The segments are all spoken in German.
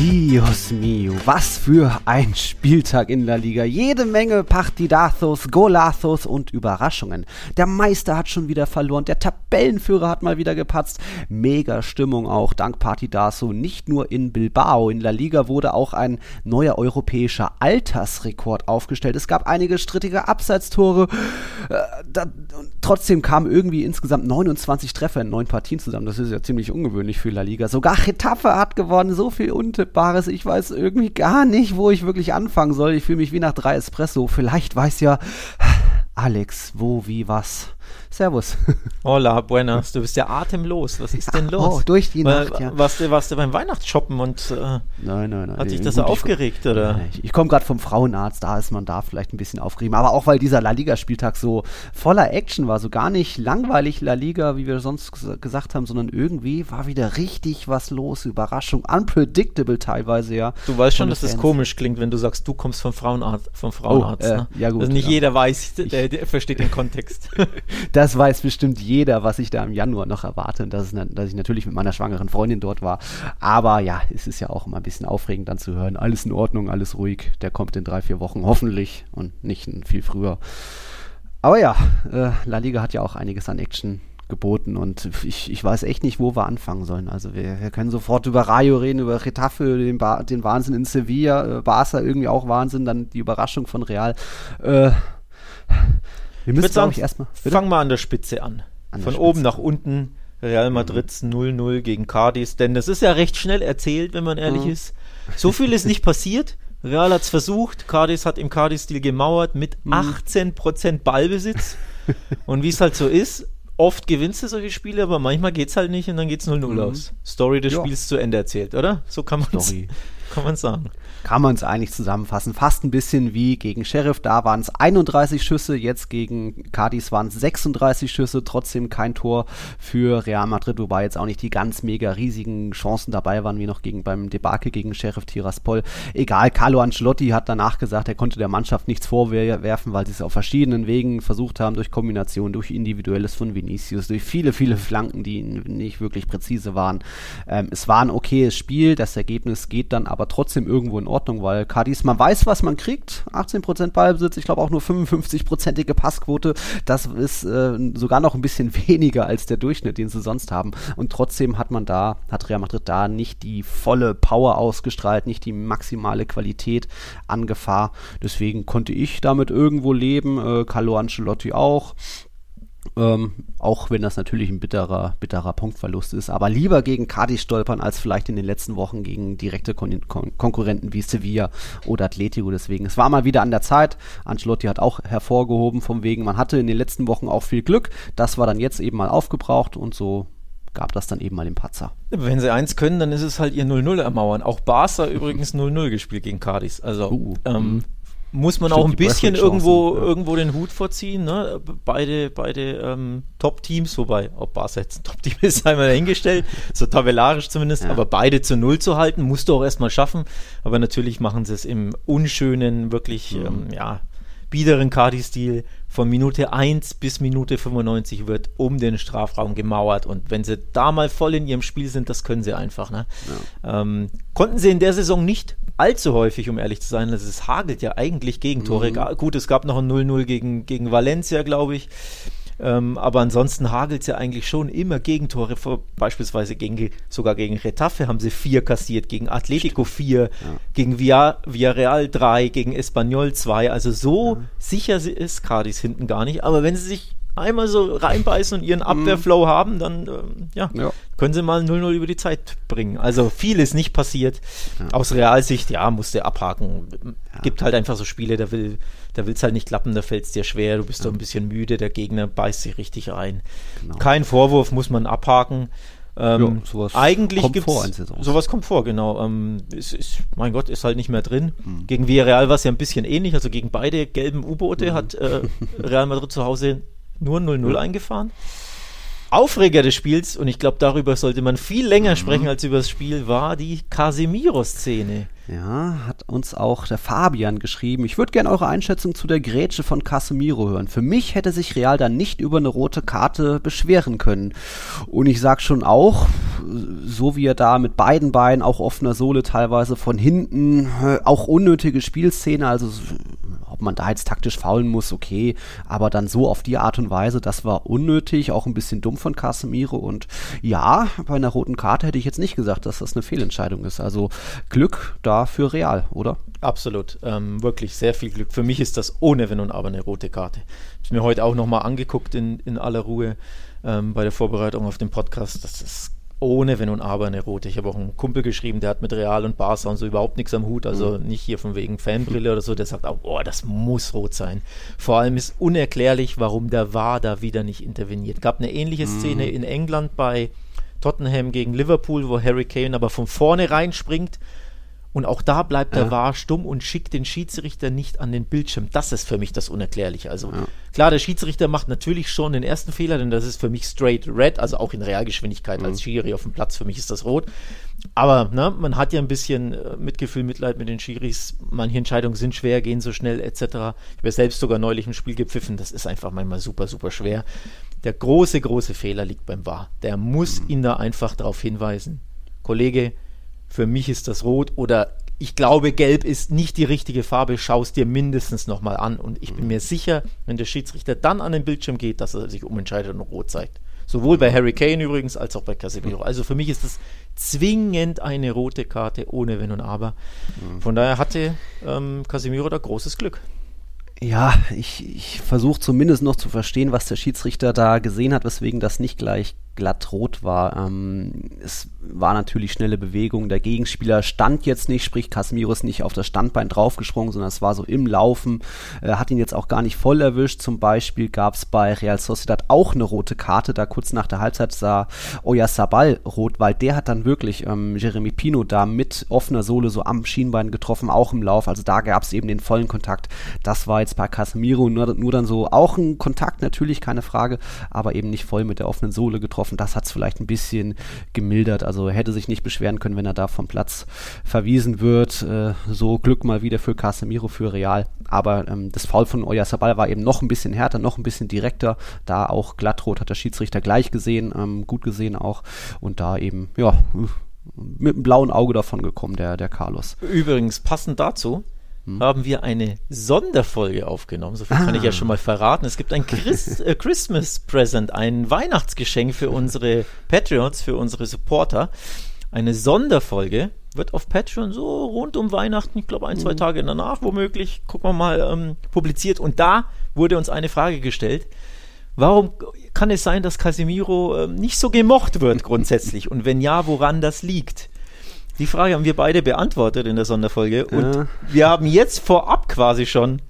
Dios mio, was für ein Spieltag in La Liga. Jede Menge Partidazos, Golazos und Überraschungen. Der Meister hat schon wieder verloren, der Tabellenführer hat mal wieder gepatzt. Mega Stimmung auch dank Partidazo, nicht nur in Bilbao. In La Liga wurde auch ein neuer europäischer Altersrekord aufgestellt. Es gab einige strittige Abseitstore. Äh, trotzdem kamen irgendwie insgesamt 29 Treffer in neun Partien zusammen. Das ist ja ziemlich ungewöhnlich für La Liga. Sogar Getafe hat gewonnen, so viel unter Untippbares. Ich weiß irgendwie gar nicht, wo ich wirklich anfangen soll. Ich fühle mich wie nach drei Espresso. Vielleicht weiß ja Alex, wo, wie, was. Servus. Hola, buenas. Du bist ja atemlos. Was ist denn los? Oh, durch die Nacht, ja. Warst du, warst du beim Weihnachtsshoppen und äh, nein, nein, nein. hat dich das so aufgeregt, oder? Nein, ich, ich komme gerade vom Frauenarzt, da ist man da vielleicht ein bisschen aufgeregt. Aber auch, weil dieser La Liga-Spieltag so voller Action war, so gar nicht langweilig La Liga, wie wir sonst gesagt haben, sondern irgendwie war wieder richtig was los. Überraschung, unpredictable teilweise, ja. Du weißt schon, dass es das komisch klingt, wenn du sagst, du kommst vom Frauenarzt. Vom Frauenarzt oh, äh, ne? Ja, gut. Also nicht ja. jeder weiß, der, der versteht den Kontext. das weiß bestimmt jeder, was ich da im Januar noch erwarte und dass, dass ich natürlich mit meiner schwangeren Freundin dort war. Aber ja, es ist ja auch immer ein bisschen aufregend dann zu hören, alles in Ordnung, alles ruhig, der kommt in drei, vier Wochen hoffentlich und nicht viel früher. Aber ja, äh, La Liga hat ja auch einiges an Action geboten und ich, ich weiß echt nicht, wo wir anfangen sollen. Also wir, wir können sofort über Rayo reden, über Retafe, den, ba den Wahnsinn in Sevilla, äh, Barca irgendwie auch Wahnsinn, dann die Überraschung von Real. Äh, wir müssen, glaube ich, erstmal. Fang mal an der Spitze an. an Von Spitze. oben nach unten. Real Madrid 0-0 gegen Cardis. Denn das ist ja recht schnell erzählt, wenn man ehrlich mhm. ist. So viel ist nicht passiert. Real hat es versucht. Cardis hat im Cardis-Stil gemauert mit mhm. 18% Ballbesitz. und wie es halt so ist, oft gewinnst du solche Spiele, aber manchmal geht es halt nicht und dann geht es 0-0 mhm. aus. Story des ja. Spiels zu Ende erzählt, oder? So kann man es sagen kann man es eigentlich zusammenfassen. Fast ein bisschen wie gegen Sheriff. Da waren es 31 Schüsse, jetzt gegen Cardis waren es 36 Schüsse, trotzdem kein Tor für Real Madrid, wobei jetzt auch nicht die ganz mega riesigen Chancen dabei waren, wie noch gegen, beim Debakel gegen Sheriff Tiraspol. Egal, Carlo Ancelotti hat danach gesagt, er konnte der Mannschaft nichts vorwerfen, weil sie es auf verschiedenen Wegen versucht haben, durch Kombination, durch Individuelles von Vinicius, durch viele, viele Flanken, die nicht wirklich präzise waren. Ähm, es war ein okayes Spiel, das Ergebnis geht dann aber trotzdem irgendwo in Ordnung, weil Cardis, man weiß, was man kriegt. 18% Ballbesitz, ich glaube auch nur 55%ige Passquote. Das ist äh, sogar noch ein bisschen weniger als der Durchschnitt, den sie sonst haben. Und trotzdem hat man da, hat Real Madrid da nicht die volle Power ausgestrahlt, nicht die maximale Qualität an Gefahr. Deswegen konnte ich damit irgendwo leben, äh, Carlo Ancelotti auch. Ähm, auch wenn das natürlich ein bitterer, bitterer Punktverlust ist. Aber lieber gegen Cadiz stolpern, als vielleicht in den letzten Wochen gegen direkte Kon Kon Konkurrenten wie Sevilla oder Atletico. Deswegen, es war mal wieder an der Zeit. Ancelotti hat auch hervorgehoben, vom wegen, man hatte in den letzten Wochen auch viel Glück. Das war dann jetzt eben mal aufgebraucht und so gab das dann eben mal den Patzer. Wenn sie eins können, dann ist es halt ihr 0-0 ermauern. Auch Barca übrigens 0-0 gespielt gegen Cadiz. Also uh, ähm, mhm muss man Stimmt, auch ein bisschen irgendwo, ja. irgendwo den Hut vorziehen. Ne? Beide, beide ähm, Top-Teams, wobei, ob Barca jetzt ein Top-Team ist, einmal dahingestellt, so tabellarisch zumindest, ja. aber beide zu Null zu halten, musst du auch erstmal schaffen. Aber natürlich machen sie es im unschönen, wirklich, mhm. ähm, ja, biederen Cardi-Stil. Von Minute 1 bis Minute 95 wird um den Strafraum gemauert. Und wenn sie da mal voll in ihrem Spiel sind, das können sie einfach. Ne? Ja. Ähm, konnten sie in der Saison nicht allzu häufig, um ehrlich zu sein. Also es hagelt ja eigentlich Gegentore. Mhm. Gut, es gab noch ein 0-0 gegen, gegen Valencia, glaube ich. Ähm, aber ansonsten hagelt es ja eigentlich schon immer Gegentore. Vor, beispielsweise gegen, sogar gegen Retafe haben sie vier kassiert, gegen Atletico vier, ja. gegen Via, Villarreal drei, gegen Espanyol zwei. Also so ja. sicher ist Cardis hinten gar nicht. Aber wenn sie sich einmal so reinbeißen und ihren Abwehrflow mhm. haben, dann ähm, ja, ja, können sie mal 0-0 über die Zeit bringen. Also viel ist nicht passiert. Ja. Aus Realsicht, ja, musste abhaken. Ja. Gibt halt einfach so Spiele, da will da will es halt nicht klappen, da fällt es dir schwer, du bist ja. doch ein bisschen müde, der Gegner beißt sich richtig rein. Genau. Kein Vorwurf, muss man abhaken. Ähm, jo, eigentlich kommt vor sowas kommt vor, genau. Ähm, ist, ist, mein Gott, ist halt nicht mehr drin. Mhm. Gegen Villarreal war es ja ein bisschen ähnlich, also gegen beide gelben U-Boote mhm. hat äh, Real Madrid zu Hause nur 0-0 ja. eingefahren. Aufreger des Spiels, und ich glaube, darüber sollte man viel länger mhm. sprechen als über das Spiel, war die Casemiro-Szene. Ja, hat uns auch der Fabian geschrieben. Ich würde gerne eure Einschätzung zu der Grätsche von Casemiro hören. Für mich hätte sich Real dann nicht über eine rote Karte beschweren können. Und ich sag schon auch, so wie er da mit beiden Beinen, auch offener Sohle teilweise von hinten, äh, auch unnötige Spielszene, also man da jetzt taktisch faulen muss, okay, aber dann so auf die Art und Weise, das war unnötig, auch ein bisschen dumm von Casemiro und ja, bei einer roten Karte hätte ich jetzt nicht gesagt, dass das eine Fehlentscheidung ist. Also Glück da für Real, oder? Absolut, ähm, wirklich sehr viel Glück. Für mich ist das ohne Wenn und Aber eine rote Karte. Ich habe mir heute auch nochmal angeguckt in, in aller Ruhe ähm, bei der Vorbereitung auf den Podcast. Das ist ohne Wenn und Aber eine rote. Ich habe auch einen Kumpel geschrieben, der hat mit Real und Barca und so überhaupt nichts am Hut, also mhm. nicht hier von wegen Fanbrille oder so, der sagt auch, oh, das muss rot sein. Vor allem ist unerklärlich, warum der VAR da wieder nicht interveniert. Gab eine ähnliche mhm. Szene in England bei Tottenham gegen Liverpool, wo Harry Kane aber von vorne reinspringt und auch da bleibt der ja. VAR stumm und schickt den Schiedsrichter nicht an den Bildschirm. Das ist für mich das Unerklärliche. Also ja. klar, der Schiedsrichter macht natürlich schon den ersten Fehler, denn das ist für mich straight red, also auch in Realgeschwindigkeit mhm. als Schiri auf dem Platz. Für mich ist das rot. Aber ne, man hat ja ein bisschen äh, Mitgefühl, Mitleid mit den Schiris. Manche Entscheidungen sind schwer, gehen so schnell etc. Ich habe ja selbst sogar neulich ein Spiel gepfiffen. Das ist einfach manchmal super, super schwer. Der große, große Fehler liegt beim VAR. Der muss mhm. ihn da einfach darauf hinweisen. Kollege, für mich ist das rot oder ich glaube, gelb ist nicht die richtige Farbe, schau es dir mindestens nochmal an. Und ich bin mir sicher, wenn der Schiedsrichter dann an den Bildschirm geht, dass er sich umentscheidet und rot zeigt. Sowohl bei Harry Kane übrigens als auch bei Casemiro. Also für mich ist das zwingend eine rote Karte ohne Wenn und Aber. Von daher hatte ähm, Casemiro da großes Glück. Ja, ich, ich versuche zumindest noch zu verstehen, was der Schiedsrichter da gesehen hat, weswegen das nicht gleich glatt rot war. Ähm, es war natürlich schnelle Bewegung. Der Gegenspieler stand jetzt nicht, sprich Casemiro ist nicht auf das Standbein draufgesprungen, sondern es war so im Laufen. Äh, hat ihn jetzt auch gar nicht voll erwischt. Zum Beispiel gab es bei Real Sociedad auch eine rote Karte. Da kurz nach der Halbzeit sah Oyarzabal rot, weil der hat dann wirklich ähm, Jeremy Pino da mit offener Sohle so am Schienbein getroffen, auch im Lauf. Also da gab es eben den vollen Kontakt. Das war jetzt bei Casemiro nur, nur dann so auch ein Kontakt, natürlich keine Frage, aber eben nicht voll mit der offenen Sohle getroffen. Das hat es vielleicht ein bisschen gemildert. Also hätte sich nicht beschweren können, wenn er da vom Platz verwiesen wird. Äh, so Glück mal wieder für Casemiro, für Real. Aber ähm, das Foul von Oyarzabal war eben noch ein bisschen härter, noch ein bisschen direkter. Da auch glattrot hat der Schiedsrichter gleich gesehen, ähm, gut gesehen auch. Und da eben, ja, mit einem blauen Auge davon gekommen, der, der Carlos. Übrigens, passend dazu, hm. haben wir eine Sonderfolge aufgenommen. So viel ah. kann ich ja ah. schon mal verraten. Es gibt ein Christ, äh, Christmas Present, ein Weihnachtsgeschenk für unsere Patreons, für unsere Supporter. Eine Sonderfolge wird auf Patreon so rund um Weihnachten, ich glaube ein, zwei hm. Tage danach womöglich, gucken wir mal, ähm, publiziert. Und da wurde uns eine Frage gestellt. Warum kann es sein, dass Casemiro ähm, nicht so gemocht wird grundsätzlich? Und wenn ja, woran das liegt? Die Frage haben wir beide beantwortet in der Sonderfolge und ja. wir haben jetzt vorab quasi schon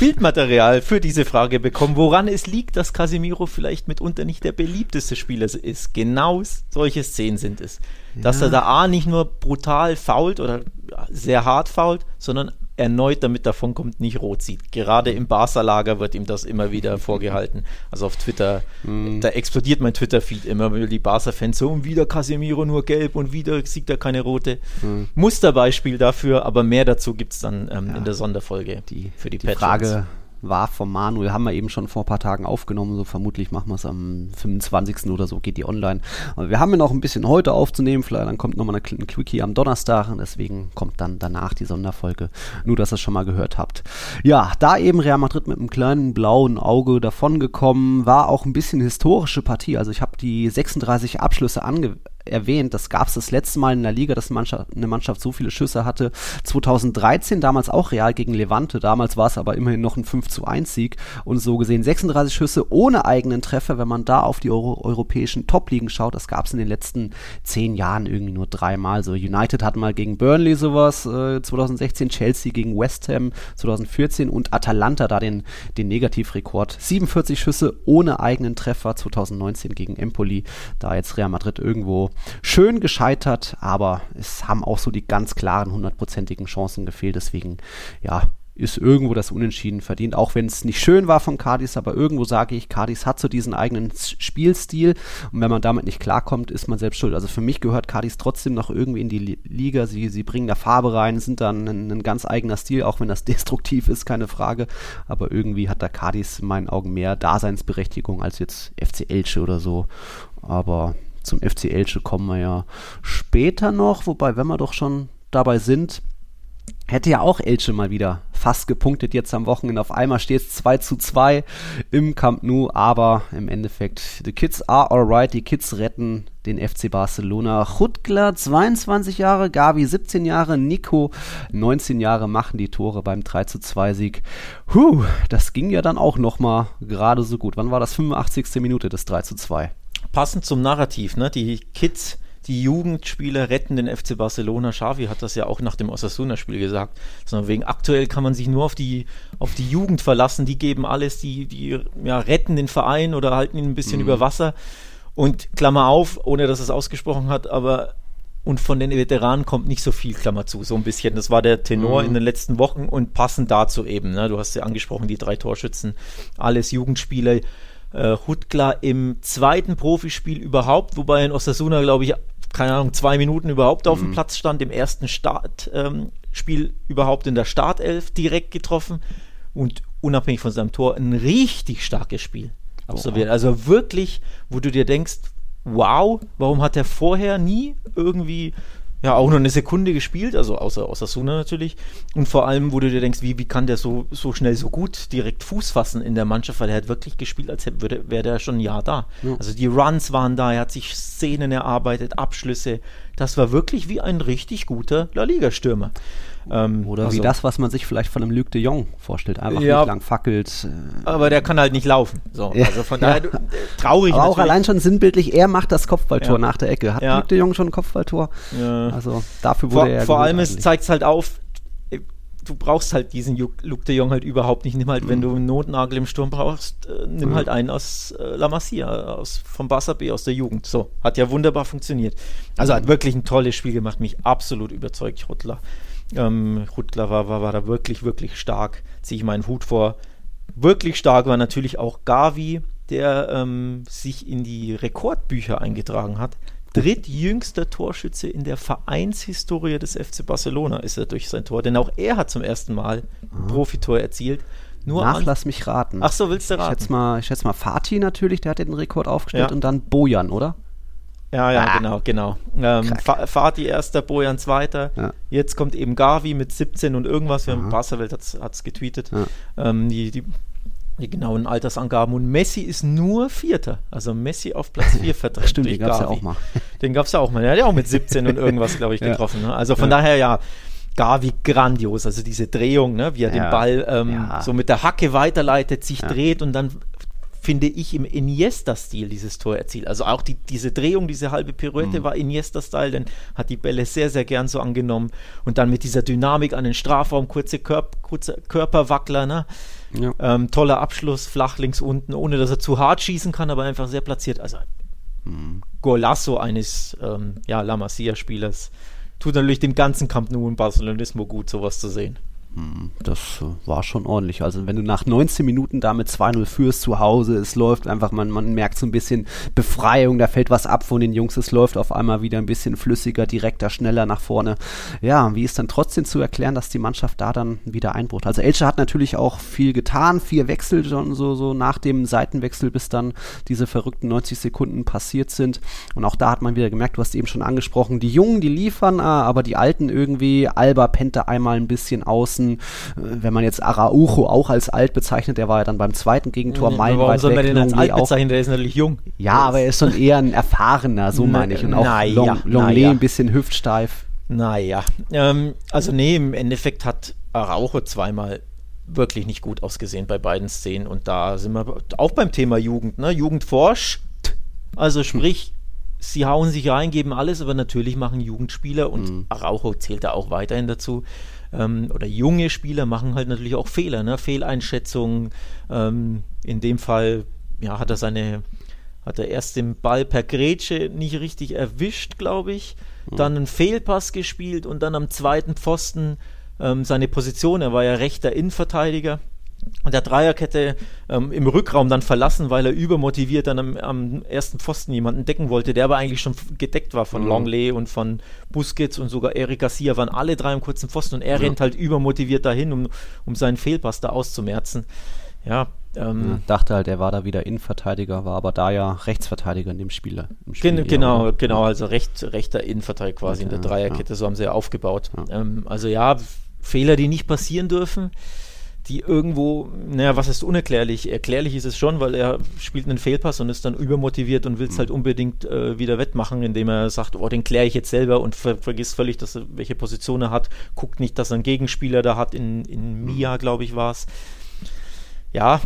Bildmaterial für diese Frage bekommen, woran es liegt, dass Casemiro vielleicht mitunter nicht der beliebteste Spieler ist. Genau solche Szenen sind es. Ja. Dass er da A nicht nur brutal fault oder sehr hart fault, sondern erneut damit davonkommt, nicht rot sieht. Gerade im Barca-Lager wird ihm das immer wieder vorgehalten. Also auf Twitter, mm. da explodiert mein Twitter-Feed immer, weil die Barca-Fans so, und wieder Casemiro nur gelb und wieder sieht er keine rote. Mm. Musterbeispiel dafür, aber mehr dazu gibt es dann ähm, ja. in der Sonderfolge die, für die, die Frage war vom Manuel, haben wir eben schon vor ein paar Tagen aufgenommen, so vermutlich machen wir es am 25. oder so, geht die online. Aber wir haben ja noch ein bisschen heute aufzunehmen, vielleicht dann kommt nochmal ein Quickie am Donnerstag und deswegen kommt dann danach die Sonderfolge, nur dass ihr es schon mal gehört habt. Ja, da eben Real Madrid mit einem kleinen blauen Auge davongekommen, war auch ein bisschen historische Partie, also ich habe die 36 Abschlüsse ange erwähnt, das gab es das letzte Mal in der Liga, dass eine Mannschaft, eine Mannschaft so viele Schüsse hatte. 2013, damals auch Real gegen Levante, damals war es aber immerhin noch ein 5 zu 1 Sieg und so gesehen 36 Schüsse ohne eigenen Treffer, wenn man da auf die Euro europäischen Top-Ligen schaut, das gab es in den letzten zehn Jahren irgendwie nur dreimal. So United hat mal gegen Burnley sowas, äh, 2016 Chelsea gegen West Ham 2014 und Atalanta da den, den Negativrekord. 47 Schüsse ohne eigenen Treffer 2019 gegen Empoli, da jetzt Real Madrid irgendwo schön gescheitert, aber es haben auch so die ganz klaren hundertprozentigen Chancen gefehlt. Deswegen, ja, ist irgendwo das Unentschieden verdient, auch wenn es nicht schön war von Cardis, aber irgendwo sage ich, Cardis hat so diesen eigenen Spielstil. Und wenn man damit nicht klarkommt, ist man selbst schuld. Also für mich gehört Cardis trotzdem noch irgendwie in die Liga, sie, sie bringen da Farbe rein, sind dann ein, ein ganz eigener Stil, auch wenn das destruktiv ist, keine Frage, aber irgendwie hat da Cardis in meinen Augen mehr Daseinsberechtigung als jetzt FC Elche oder so, aber zum FC Elche kommen wir ja später noch, wobei, wenn wir doch schon dabei sind, hätte ja auch Elche mal wieder fast gepunktet jetzt am Wochenende. Auf einmal steht es 2 zu 2 im Camp Nou, aber im Endeffekt, the kids are alright, die Kids retten den FC Barcelona. Chutgler, 22 Jahre, Gavi 17 Jahre, Nico 19 Jahre machen die Tore beim 3 zu 2 Sieg. Huh, das ging ja dann auch nochmal gerade so gut. Wann war das? 85. Minute des 3 zu 2. Passend zum Narrativ, ne? Die Kids die Jugendspieler retten den FC Barcelona. Xavi hat das ja auch nach dem Osasuna-Spiel gesagt. Sondern wegen aktuell kann man sich nur auf die, auf die Jugend verlassen. Die geben alles, die, die ja, retten den Verein oder halten ihn ein bisschen mhm. über Wasser. Und Klammer auf, ohne dass es ausgesprochen hat, aber und von den Veteranen kommt nicht so viel, Klammer zu, so ein bisschen. Das war der Tenor mhm. in den letzten Wochen und passend dazu eben. Ne? Du hast ja angesprochen, die drei Torschützen, alles Jugendspieler. Äh, Hutkla im zweiten Profispiel überhaupt, wobei in Osasuna, glaube ich, keine Ahnung, zwei Minuten überhaupt auf dem mhm. Platz stand, im ersten Startspiel ähm, überhaupt in der Startelf direkt getroffen und unabhängig von seinem Tor ein richtig starkes Spiel absolviert. Also wirklich, wo du dir denkst, wow, warum hat er vorher nie irgendwie ja auch nur eine Sekunde gespielt, also außer, außer Suna natürlich. Und vor allem, wo du dir denkst, wie, wie kann der so, so schnell so gut direkt Fuß fassen in der Mannschaft, weil er hat wirklich gespielt, als wäre der schon ein Jahr da. Ja. Also die Runs waren da, er hat sich Szenen erarbeitet, Abschlüsse. Das war wirklich wie ein richtig guter La Liga-Stürmer. Ähm, Oder also, wie das, was man sich vielleicht von einem Luc de Jong vorstellt, einfach ja, nicht lang fackelt. Äh, aber der kann halt nicht laufen. So, ja, also von daher ja. traurig. Aber auch allein schon sinnbildlich, er macht das Kopfballtor nach der Ecke. Hat Luc de Jong schon ein Kopfballtor? Also dafür wurde vor, er. Vor allem zeigt es halt auf, äh, du brauchst halt diesen Luc de Jong halt überhaupt nicht. Nimm halt, mhm. wenn du einen Notnagel im Sturm brauchst, äh, nimm mhm. halt einen aus äh, La Masia, aus, vom Barça B, aus der Jugend. So, hat ja wunderbar funktioniert. Also mhm. hat wirklich ein tolles Spiel gemacht, mich absolut überzeugt, Ruttler. Ähm, Rutler war, war, war da wirklich, wirklich stark. Ziehe ich meinen Hut vor. Wirklich stark war natürlich auch Gavi, der ähm, sich in die Rekordbücher eingetragen hat. Drittjüngster Torschütze in der Vereinshistorie des FC Barcelona ist er durch sein Tor, denn auch er hat zum ersten Mal ein Profitor erzielt. Nur Nach, lass mich raten. Ach so, willst du raten? Ich schätze mal, ich schätze mal Fatih natürlich, der hat den Rekord aufgestellt ja. und dann Bojan, oder? Ja, ja, ah. genau, genau. Ähm, Fatih erster, Bojan zweiter. Ja. Jetzt kommt eben Gavi mit 17 und irgendwas. Wir haben Barca-Welt hat es getweetet. Ja. Ähm, die, die, die, genauen Altersangaben. Und Messi ist nur Vierter. Also Messi auf Platz 4 vertreten. Stimmt, den gab es ja auch mal. Den gab es ja auch mal. Der hat ja auch mit 17 und irgendwas, glaube ich, getroffen. Ne? Also von daher ja. Gavi grandios, also diese Drehung, ne, wie er den Ball ähm, so mit der Hacke weiterleitet, sich dreht und dann finde ich, im Iniesta-Stil dieses Tor erzielt. Also auch die, diese Drehung, diese halbe Pirouette mhm. war Iniesta-Style, denn hat die Bälle sehr, sehr gern so angenommen. Und dann mit dieser Dynamik an den Strafraum, kurze, Körp kurze Körperwackler, ne? Ja. Ähm, toller Abschluss, flach links unten, ohne dass er zu hart schießen kann, aber einfach sehr platziert. Also mhm. Golasso eines ähm, ja, La Masia-Spielers. Tut natürlich dem ganzen Camp Nou und Barcelonismo gut, sowas zu sehen. Hm, das war schon ordentlich. Also wenn du nach 19 Minuten damit 2-0 führst zu Hause, es läuft einfach, man, man merkt so ein bisschen Befreiung, da fällt was ab von den Jungs, es läuft auf einmal wieder ein bisschen flüssiger, direkter, schneller nach vorne. Ja, wie ist dann trotzdem zu erklären, dass die Mannschaft da dann wieder einbrucht? Also Elche hat natürlich auch viel getan, vier Wechsel schon so, so nach dem Seitenwechsel, bis dann diese verrückten 90 Sekunden passiert sind. Und auch da hat man wieder gemerkt, du hast eben schon angesprochen, die Jungen, die liefern, ah, aber die Alten irgendwie, Alba pennt da einmal ein bisschen außen Chancen. Äh, wenn man jetzt Araujo auch als alt bezeichnet, der war ja dann beim zweiten Gegentor nee, meilenweit Warum soll man den als alt bezeichnen? Der ist natürlich jung. Ja, aber er ist schon eher ein erfahrener, so meine ich. Und auch naja, Long, Longley naja. ein bisschen hüftsteif. Naja, ähm, also nee, im Endeffekt hat Araujo zweimal wirklich nicht gut ausgesehen bei beiden Szenen und da sind wir auch beim Thema Jugend, ne? Jugend forscht, also sprich, sie hauen sich rein, geben alles, aber natürlich machen Jugendspieler und mhm. Araujo zählt da auch weiterhin dazu, ähm, oder junge Spieler machen halt natürlich auch Fehler, ne? Fehleinschätzungen. Ähm, in dem Fall ja, hat er seine, hat er erst den Ball per Grätsche nicht richtig erwischt, glaube ich. Mhm. Dann einen Fehlpass gespielt und dann am zweiten Pfosten ähm, seine Position. Er war ja rechter Innenverteidiger der Dreierkette ähm, im Rückraum dann verlassen, weil er übermotiviert dann am, am, ersten Pfosten jemanden decken wollte, der aber eigentlich schon gedeckt war von mhm. Longley und von Busquets und sogar Eric Garcia waren alle drei am kurzen Pfosten und er ja. rennt halt übermotiviert dahin, um, um seinen Fehlpass da auszumerzen. Ja, ähm, ja, dachte halt, er war da wieder Innenverteidiger, war aber da ja Rechtsverteidiger in dem Spiel. Im Spiel genau, genau, also recht, rechter Innenverteidiger quasi okay, in der Dreierkette, ja. so haben sie ja aufgebaut. Ähm, also ja, Fehler, die nicht passieren dürfen die irgendwo, naja, was ist unerklärlich? Erklärlich ist es schon, weil er spielt einen Fehlpass und ist dann übermotiviert und will es mhm. halt unbedingt äh, wieder wettmachen, indem er sagt, oh, den kläre ich jetzt selber und ver vergisst völlig, dass er, welche Position er hat, guckt nicht, dass er einen Gegenspieler da hat, in, in mhm. Mia, glaube ich, war es. Ja,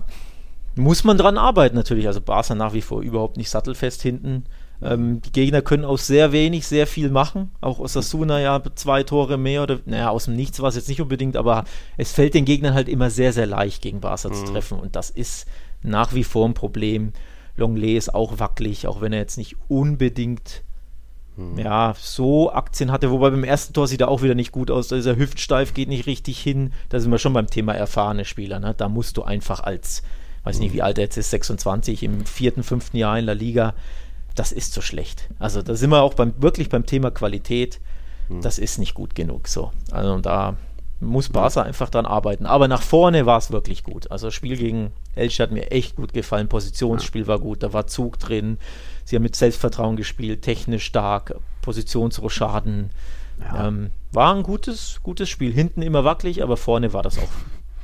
muss man dran arbeiten natürlich. Also Barca nach wie vor überhaupt nicht sattelfest hinten. Ähm, die Gegner können aus sehr wenig sehr viel machen. Auch Osasuna ja zwei Tore mehr oder, naja, aus dem Nichts war es jetzt nicht unbedingt, aber es fällt den Gegnern halt immer sehr, sehr leicht gegen Barca mhm. zu treffen und das ist nach wie vor ein Problem. Longley ist auch wackelig, auch wenn er jetzt nicht unbedingt mhm. ja, so Aktien hatte, wobei beim ersten Tor sieht er auch wieder nicht gut aus. Da ist er hüftsteif, geht nicht richtig hin. Da sind wir schon beim Thema erfahrene Spieler. Ne? Da musst du einfach als, weiß nicht, mhm. wie alt er jetzt ist, 26, im vierten, fünften Jahr in der Liga, das ist zu schlecht. Also da sind wir auch beim, wirklich beim Thema Qualität. Hm. Das ist nicht gut genug so. Also da muss Barca einfach dran arbeiten. Aber nach vorne war es wirklich gut. Also das Spiel gegen Elche hat mir echt gut gefallen. Positionsspiel war gut, da war Zug drin. Sie haben mit Selbstvertrauen gespielt, technisch stark, Positionsroschaden. Ja. Ähm, war ein gutes, gutes Spiel. Hinten immer wackelig, aber vorne war das auch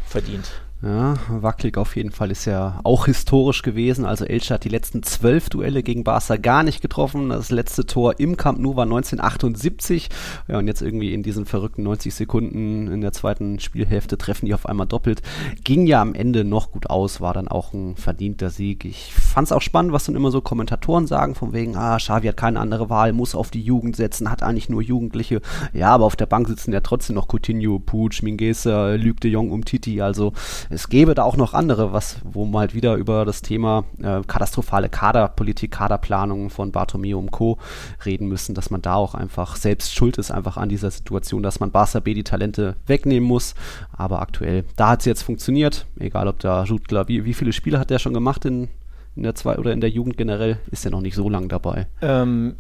verdient. Ja, wackelig auf jeden Fall ist ja auch historisch gewesen. Also Elche hat die letzten zwölf Duelle gegen Barca gar nicht getroffen. Das letzte Tor im Camp Nou war 1978. Ja, und jetzt irgendwie in diesen verrückten 90 Sekunden in der zweiten Spielhälfte treffen die auf einmal doppelt. Ging ja am Ende noch gut aus, war dann auch ein verdienter Sieg. Ich fand es auch spannend, was dann immer so Kommentatoren sagen, von wegen, ah, Xavi hat keine andere Wahl, muss auf die Jugend setzen, hat eigentlich nur Jugendliche. Ja, aber auf der Bank sitzen ja trotzdem noch Coutinho, Puig, Mingueza, Luc de Jong, Umtiti, also es gäbe da auch noch andere, was, wo man halt wieder über das Thema äh, katastrophale Kaderpolitik, Kaderplanung von Bartomeu und Co. reden müssen, dass man da auch einfach selbst schuld ist, einfach an dieser Situation, dass man Barca B die Talente wegnehmen muss. Aber aktuell, da hat es jetzt funktioniert, egal ob da Jutgler, wie, wie viele Spiele hat der schon gemacht in, in der zwei oder in der Jugend generell, ist er noch nicht so lang dabei. Ähm,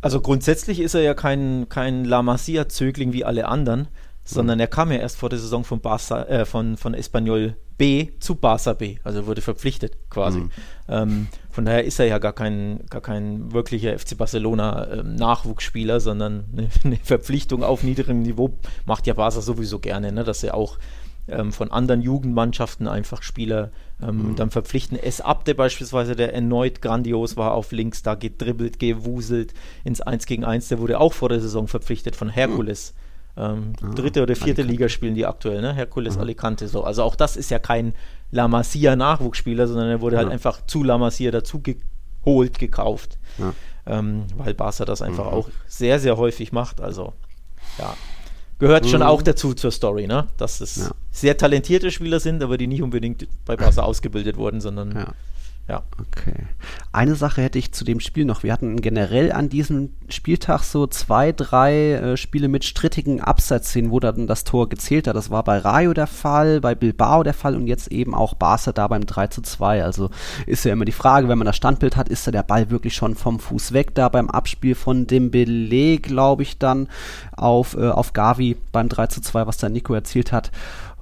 also grundsätzlich ist er ja kein, kein La Masia-Zögling wie alle anderen sondern er kam ja erst vor der Saison von, Barca, äh, von, von Espanyol B zu Barca B, also wurde verpflichtet quasi. Mhm. Ähm, von daher ist er ja gar kein, gar kein wirklicher FC Barcelona ähm, Nachwuchsspieler, sondern eine, eine, Verpflichtung auf niedrigem Niveau macht ja Barca sowieso gerne, ne? dass er auch ähm, von anderen Jugendmannschaften einfach Spieler ähm, mhm. dann verpflichten. Es Abde beispielsweise, der erneut grandios war auf links, da gedribbelt, gewuselt ins 1 gegen 1, der wurde auch vor der Saison verpflichtet von Herkules. Mhm ähm, ah, dritte oder vierte Alicante. Liga spielen die aktuell, ne? Hercules mhm. Alicante. So. Also auch das ist ja kein La Masia Nachwuchsspieler, sondern er wurde halt ja. halt einfach zu La Masia dazu geholt, gekauft. Ja. Ähm, weil Barca das einfach mhm. auch sehr, sehr häufig macht. Also ja, gehört mhm. schon auch dazu zur Story, ne? Dass es ja. sehr talentierte Spieler sind, aber die nicht unbedingt bei Barca ausgebildet wurden, sondern ja. Okay. Eine Sache hätte ich zu dem Spiel noch. Wir hatten generell an diesem Spieltag so zwei, drei äh, Spiele mit strittigen Abseitsszenen, wo dann das Tor gezählt hat. Das war bei Rayo der Fall, bei Bilbao der Fall und jetzt eben auch Barca da beim 3 zu 2. Also ist ja immer die Frage, wenn man das Standbild hat, ist da der Ball wirklich schon vom Fuß weg da beim Abspiel von Dembele, glaube ich, dann auf, äh, auf Gavi beim 3 zu 2, was da Nico erzählt hat.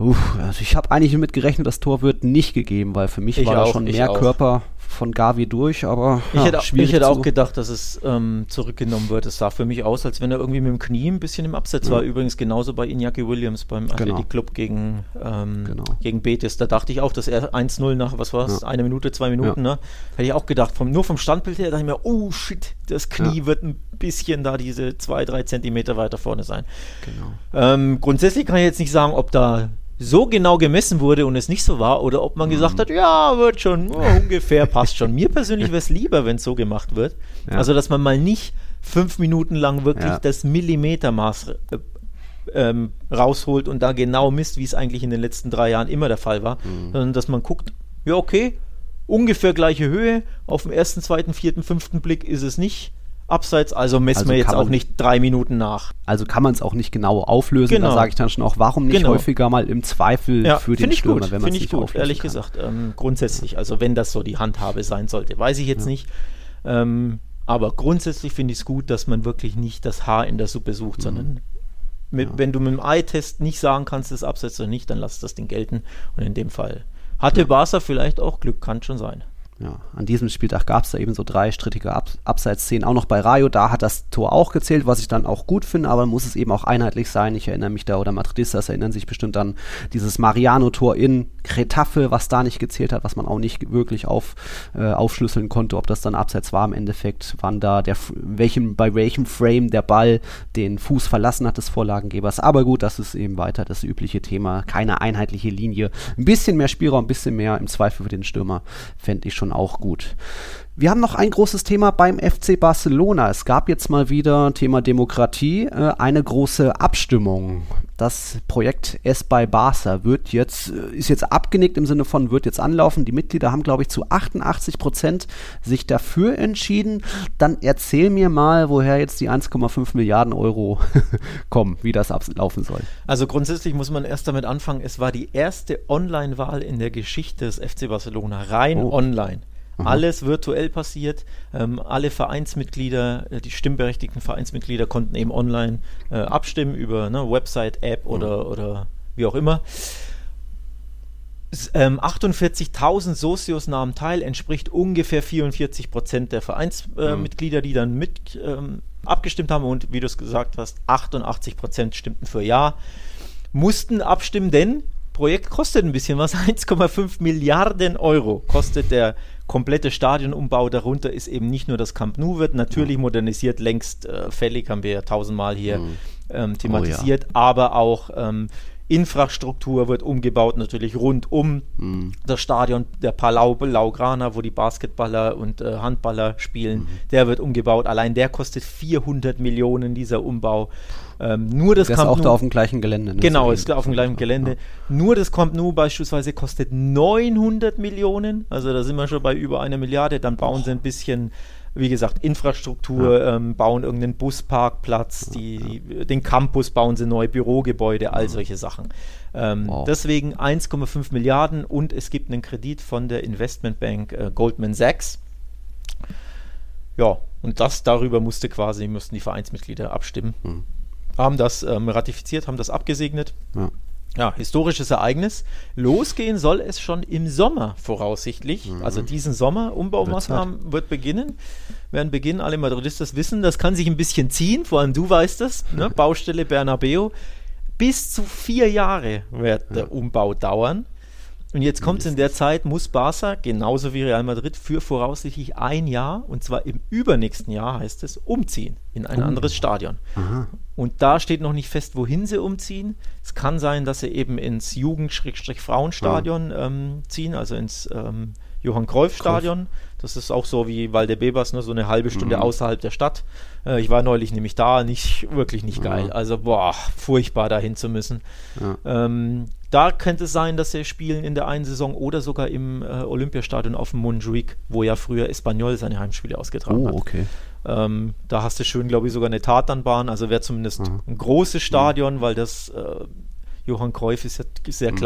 Uff, also ich habe eigentlich damit gerechnet, das Tor wird nicht gegeben, weil für mich ich war auch, da schon mehr Körper von Gavi durch, aber ich ja, hätte, ich hätte auch gedacht, dass es ähm, zurückgenommen wird. Es sah für mich aus, als wenn er irgendwie mit dem Knie ein bisschen im Abseits ja. war. Übrigens genauso bei Iñaki Williams beim genau. Athletic Club gegen, ähm, genau. gegen Betis. Da dachte ich auch, dass er 1-0 nach, was war es, ja. eine Minute, zwei Minuten, ne? Hätte ich auch gedacht, vom, nur vom Standbild her dachte ich mir, oh shit, das Knie wird ein bisschen da diese zwei, drei Zentimeter weiter vorne sein. Genau. Ähm, grundsätzlich kann ich jetzt nicht sagen, ob da so genau gemessen wurde und es nicht so war oder ob man mhm. gesagt hat, ja, wird schon, oh, ungefähr, passt schon. Mir persönlich wäre es lieber, wenn es so gemacht wird. Ja. Also, dass man mal nicht fünf Minuten lang wirklich ja. das Millimetermaß äh, ähm, rausholt und da genau misst, wie es eigentlich in den letzten drei Jahren immer der Fall war, mhm. sondern dass man guckt, ja, okay, ungefähr gleiche Höhe, auf dem ersten, zweiten, vierten, fünften Blick ist es nicht abseits, also messen also wir jetzt auch nicht drei Minuten nach. Also kann man es auch nicht genau auflösen. Genau. Da sage ich dann schon auch, warum nicht genau. häufiger mal im Zweifel ja, für den Stürmer, gut, wenn man es nicht gut, ehrlich kann. gesagt. Ähm, grundsätzlich, also wenn das so die Handhabe sein sollte, weiß ich jetzt ja. nicht. Ähm, aber grundsätzlich finde ich es gut, dass man wirklich nicht das Haar in der Suppe sucht, mhm. sondern mit, ja. wenn du mit dem Eye-Test nicht sagen kannst, es absetzt oder nicht, dann lass das Ding gelten. Und in dem Fall hatte ja. Barca vielleicht auch Glück, kann schon sein ja, an diesem Spieltag gab es da eben so drei strittige Ab Abseitsszenen, auch noch bei Rayo, da hat das Tor auch gezählt, was ich dann auch gut finde, aber muss es eben auch einheitlich sein. Ich erinnere mich da, oder Madridistas erinnern sich bestimmt an dieses Mariano-Tor in Retafe, was da nicht gezählt hat, was man auch nicht wirklich auf, äh, aufschlüsseln konnte, ob das dann Abseits war im Endeffekt, wann da der, welchem, bei welchem Frame der Ball den Fuß verlassen hat des Vorlagengebers. Aber gut, das ist eben weiter das übliche Thema, keine einheitliche Linie. Ein bisschen mehr Spielraum, ein bisschen mehr im Zweifel für den Stürmer, fände ich schon schon auch gut. Wir haben noch ein großes Thema beim FC Barcelona. Es gab jetzt mal wieder Thema Demokratie, äh, eine große Abstimmung. Das Projekt S by Barca wird jetzt, äh, ist jetzt abgenickt im Sinne von wird jetzt anlaufen. Die Mitglieder haben, glaube ich, zu 88 Prozent sich dafür entschieden. Dann erzähl mir mal, woher jetzt die 1,5 Milliarden Euro kommen, wie das ablaufen soll. Also grundsätzlich muss man erst damit anfangen, es war die erste Online-Wahl in der Geschichte des FC Barcelona, rein oh. online. Mhm. Alles virtuell passiert. Ähm, alle Vereinsmitglieder, äh, die stimmberechtigten Vereinsmitglieder konnten eben online äh, abstimmen über ne, Website, App mhm. oder, oder wie auch immer. Ähm, 48.000 Socios nahmen teil, entspricht ungefähr 44 Prozent der Vereinsmitglieder, äh, mhm. die dann mit ähm, abgestimmt haben und wie du es gesagt hast, 88 Prozent stimmten für Ja. Mussten abstimmen, denn Projekt kostet ein bisschen was. 1,5 Milliarden Euro kostet der komplette Stadionumbau. Darunter ist eben nicht nur das Camp Nou wird natürlich ja. modernisiert, längst äh, fällig, haben wir ja tausendmal hier mhm. ähm, thematisiert, oh, ja. aber auch ähm, Infrastruktur wird umgebaut, natürlich rund um mhm. das Stadion, der Palau Blaugrana, wo die Basketballer und äh, Handballer spielen, mhm. der wird umgebaut. Allein der kostet 400 Millionen, dieser Umbau. Ähm, nur das Camp ist auch nou, da auf dem gleichen Gelände. Ne? Genau, ist auf dem gleichen Gelände. Ja. Nur das Camp Nou beispielsweise kostet 900 Millionen, also da sind wir schon bei über einer Milliarde. Dann bauen oh. sie ein bisschen wie gesagt, Infrastruktur, ja. ähm, bauen irgendeinen Busparkplatz, die, ja. den Campus bauen sie neu, Bürogebäude, all solche Sachen. Ähm, wow. Deswegen 1,5 Milliarden und es gibt einen Kredit von der Investmentbank äh, Goldman Sachs. Ja, und das darüber musste quasi, mussten die Vereinsmitglieder abstimmen. Mhm. Haben das ähm, ratifiziert, haben das abgesegnet. Ja ja, historisches Ereignis. Losgehen soll es schon im Sommer voraussichtlich. Mhm. Also diesen Sommer. Umbaumaßnahmen wird beginnen. Werden beginnen, alle Madridistas wissen, das kann sich ein bisschen ziehen, vor allem du weißt es. Ne? Baustelle Bernabeu. Bis zu vier Jahre wird ja. der Umbau dauern. Und jetzt kommt es in der Zeit, muss Barca, genauso wie Real Madrid, für voraussichtlich ein Jahr, und zwar im übernächsten Jahr heißt es, umziehen in ein oh. anderes Stadion. Aha. Und da steht noch nicht fest, wohin sie umziehen. Es kann sein, dass sie eben ins Jugend-Frauenstadion ja. ähm, ziehen, also ins ähm, Johann Cruyff Stadion. Das ist auch so wie Valdebebas, ne, so eine halbe Stunde mhm. außerhalb der Stadt. Äh, ich war neulich nämlich da, nicht wirklich nicht geil. Ja. Also boah, furchtbar dahin zu müssen. Ja. Ähm, da könnte es sein, dass sie spielen in der einen Saison oder sogar im äh, Olympiastadion auf dem Montjuic, wo ja früher Espanyol seine Heimspiele ausgetragen oh, hat. Okay. Ähm, da hast du schön, glaube ich, sogar eine Tatanbahn. Also wäre zumindest mhm. ein großes Stadion, mhm. weil das äh, Johann Cruyff ist ja sehr mhm.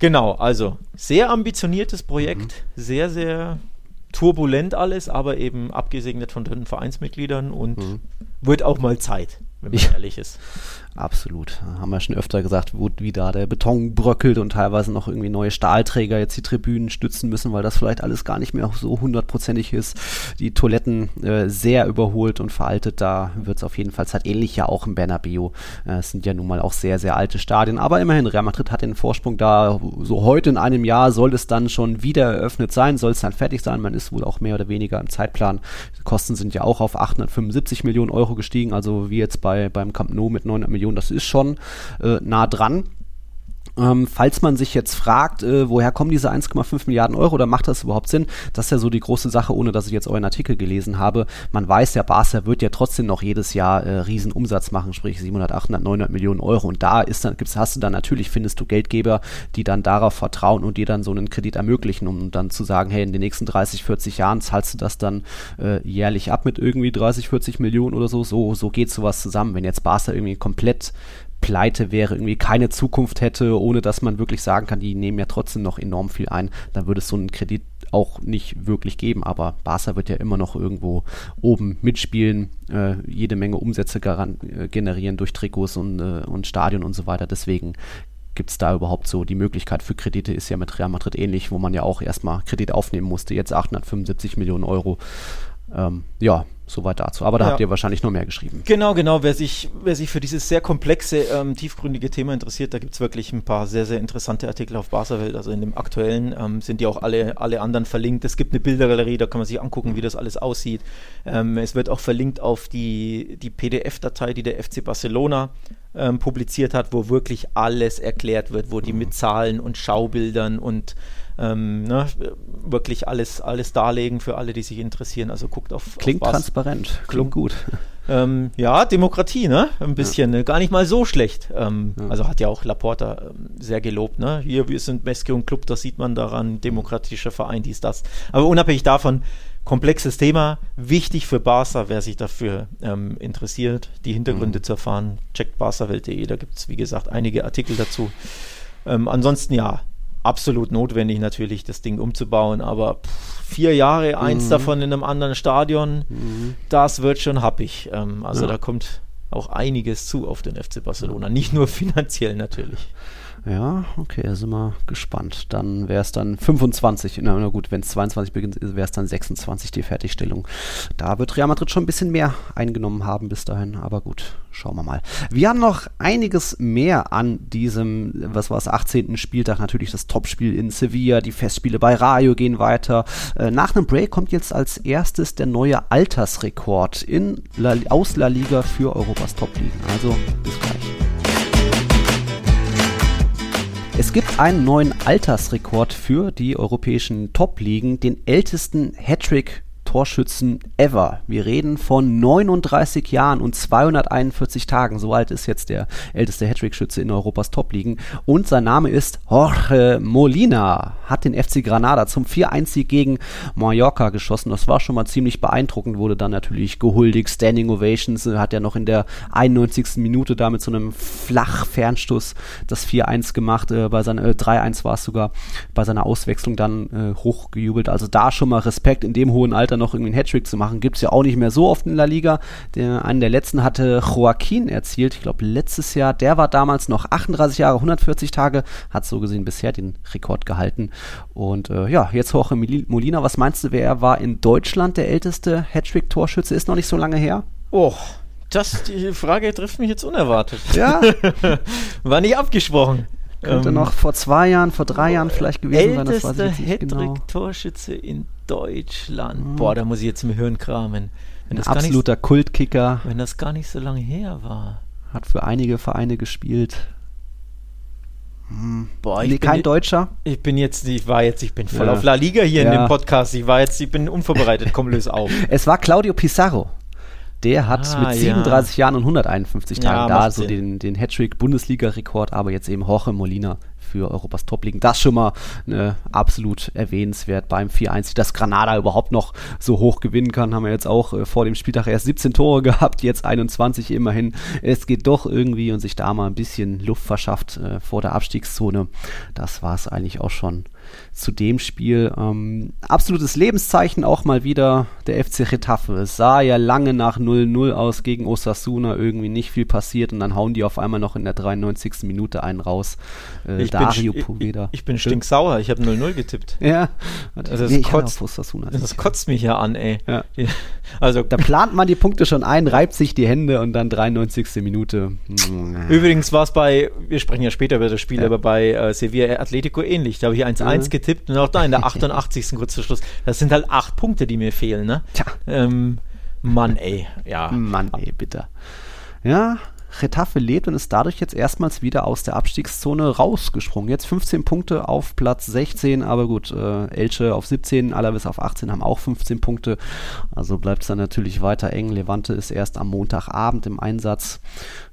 Genau, also sehr ambitioniertes Projekt, mhm. sehr, sehr turbulent alles, aber eben abgesegnet von den Vereinsmitgliedern und mhm. wird auch mal Zeit, wenn man ja. ehrlich ist. Absolut. Haben wir schon öfter gesagt, wo, wie da der Beton bröckelt und teilweise noch irgendwie neue Stahlträger jetzt die Tribünen stützen müssen, weil das vielleicht alles gar nicht mehr so hundertprozentig ist. Die Toiletten äh, sehr überholt und veraltet. Da wird es auf jeden Fall Zeit. Ähnlich ja auch im Bernabeu. Äh, es sind ja nun mal auch sehr, sehr alte Stadien. Aber immerhin, Real Madrid hat den Vorsprung da. So heute in einem Jahr soll es dann schon wieder eröffnet sein, soll es dann fertig sein. Man ist wohl auch mehr oder weniger im Zeitplan. Die Kosten sind ja auch auf 875 Millionen Euro gestiegen. Also wie jetzt bei, beim Camp Nou mit 900 Millionen Millionen, das ist schon äh, nah dran. Ähm, falls man sich jetzt fragt, äh, woher kommen diese 1,5 Milliarden Euro oder macht das überhaupt Sinn? Das ist ja so die große Sache, ohne dass ich jetzt euren Artikel gelesen habe. Man weiß ja, Barca wird ja trotzdem noch jedes Jahr äh, riesen Umsatz machen, sprich 700, 800, 900 Millionen Euro. Und da ist dann, gibt's, hast du dann natürlich, findest du Geldgeber, die dann darauf vertrauen und dir dann so einen Kredit ermöglichen, um dann zu sagen, hey, in den nächsten 30, 40 Jahren zahlst du das dann äh, jährlich ab mit irgendwie 30, 40 Millionen oder so. So, so geht sowas zusammen. Wenn jetzt Barca irgendwie komplett pleite wäre, irgendwie keine Zukunft hätte, ohne dass man wirklich sagen kann, die nehmen ja trotzdem noch enorm viel ein, dann würde es so einen Kredit auch nicht wirklich geben. Aber Barca wird ja immer noch irgendwo oben mitspielen, äh, jede Menge Umsätze äh, generieren durch Trikots und, äh, und Stadion und so weiter. Deswegen gibt es da überhaupt so die Möglichkeit für Kredite, ist ja mit Real Madrid ähnlich, wo man ja auch erstmal Kredit aufnehmen musste, jetzt 875 Millionen Euro. Ähm, ja, Soweit dazu. Aber da ja. habt ihr wahrscheinlich noch mehr geschrieben. Genau, genau. Wer sich, wer sich für dieses sehr komplexe, ähm, tiefgründige Thema interessiert, da gibt es wirklich ein paar sehr, sehr interessante Artikel auf Barca-Welt. Also in dem aktuellen ähm, sind die auch alle, alle anderen verlinkt. Es gibt eine Bildergalerie, da kann man sich angucken, wie das alles aussieht. Ähm, es wird auch verlinkt auf die, die PDF-Datei, die der FC Barcelona ähm, publiziert hat, wo wirklich alles erklärt wird, wo die mit Zahlen und Schaubildern und ähm, ne, wirklich alles, alles darlegen für alle, die sich interessieren. Also guckt auf. Klingt auf transparent, klingt gut. Ähm, ja, Demokratie, ne? Ein bisschen, ja. Ne? gar nicht mal so schlecht. Ähm, ja. Also hat ja auch Laporta ähm, sehr gelobt, ne? Hier, wir sind Meske und Club, das sieht man daran, demokratischer Verein, dies, das. Aber unabhängig davon, komplexes Thema, wichtig für Barca, wer sich dafür ähm, interessiert, die Hintergründe mhm. zu erfahren, checkt barcawelt.de, da gibt es, wie gesagt, einige Artikel dazu. Ähm, ansonsten ja, absolut notwendig natürlich, das Ding umzubauen, aber pff, vier Jahre, eins mhm. davon in einem anderen Stadion, mhm. das wird schon happig. Ähm, also ja. da kommt auch einiges zu auf den FC Barcelona, nicht nur finanziell natürlich. Ja, okay, sind wir gespannt. Dann wäre es dann 25, na, na gut, wenn es 22 beginnt, wäre es dann 26 die Fertigstellung. Da wird Real Madrid schon ein bisschen mehr eingenommen haben bis dahin, aber gut, schauen wir mal. Wir haben noch einiges mehr an diesem, was war es, 18. Spieltag, natürlich das Topspiel in Sevilla, die Festspiele bei Rayo gehen weiter. Äh, nach einem Break kommt jetzt als erstes der neue Altersrekord in La, aus La Liga für Europas Top-Ligen. Also bis gleich. Es gibt einen neuen Altersrekord für die europäischen Top-Ligen, den ältesten Hattrick Torschützen ever. Wir reden von 39 Jahren und 241 Tagen. So alt ist jetzt der älteste Hattrick-Schütze in Europas Top-Ligen. Und sein Name ist Jorge Molina. Hat den FC Granada zum 4-1-Sieg gegen Mallorca geschossen. Das war schon mal ziemlich beeindruckend. Wurde dann natürlich gehuldigt. Standing Ovations. Hat er noch in der 91. Minute da mit so einem Flachfernstoß das 4-1 gemacht. Äh, bei seiner, äh, 3-1 war es sogar bei seiner Auswechslung dann äh, hochgejubelt. Also da schon mal Respekt in dem hohen Alter noch irgendwie einen Hattrick zu machen. Gibt es ja auch nicht mehr so oft in La Liga. Der, einen der letzten hatte Joaquin erzielt, ich glaube letztes Jahr. Der war damals noch 38 Jahre, 140 Tage, hat so gesehen bisher den Rekord gehalten. Und äh, ja, jetzt Jorge Molina, was meinst du, wer war in Deutschland der älteste Hattrick-Torschütze? Ist noch nicht so lange her? Oh, das, die Frage trifft mich jetzt unerwartet. Ja. War nicht abgesprochen. Könnte ähm, noch vor zwei Jahren, vor drei Jahren vielleicht gewesen sein. Das weiß ich nicht genau. Torschütze in Deutschland. Mhm. Boah, da muss ich jetzt im Hirn kramen. Wenn Ein absoluter nicht, Kultkicker. Wenn das gar nicht so lange her war. Hat für einige Vereine gespielt. Hm. Boah, ich nee, kein Deutscher. Ich bin jetzt, ich war jetzt, ich bin voll ja. auf La Liga hier ja. in dem Podcast. Ich war jetzt, ich bin unvorbereitet. Komm, löse auf. Es war Claudio Pizarro. Der hat ah, mit 37 ja. Jahren und 151 Tagen da so den, den Hattrick-Bundesliga-Rekord, aber jetzt eben Jorge Molina für Europas Top-Ligen. Das schon mal ne, absolut erwähnenswert beim 4-1. Dass Granada überhaupt noch so hoch gewinnen kann, haben wir jetzt auch äh, vor dem Spieltag erst 17 Tore gehabt, jetzt 21 immerhin. Es geht doch irgendwie und sich da mal ein bisschen Luft verschafft äh, vor der Abstiegszone. Das war es eigentlich auch schon zu dem Spiel. Ähm, absolutes Lebenszeichen auch mal wieder der FC Retafe. Es sah ja lange nach 0-0 aus gegen Osasuna, irgendwie nicht viel passiert und dann hauen die auf einmal noch in der 93. Minute einen raus. Äh, ich Dario bin, Poveda. Ich, ich bin stinksauer, ich habe 0-0 getippt. Ja. Also das, nee, kotzt, Osasuna, das kotzt mich ja an, ey. Ja. Also, da plant man die Punkte schon ein, reibt sich die Hände und dann 93. Minute. Übrigens war es bei, wir sprechen ja später über das Spiel, ja. aber bei äh, Sevilla Atletico ähnlich. Da habe ich 1-1 mhm. getippt und auch da in der 88. kurz zu Schluss. Das sind halt acht Punkte, die mir fehlen, ne? Tja. Ähm, Mann, ey, ja. Mann, ey, bitte. Ja, Retafe lebt und ist dadurch jetzt erstmals wieder aus der Abstiegszone rausgesprungen. Jetzt 15 Punkte auf Platz 16, aber gut, äh, Elche auf 17, Alaves auf 18 haben auch 15 Punkte. Also bleibt es dann natürlich weiter eng. Levante ist erst am Montagabend im Einsatz.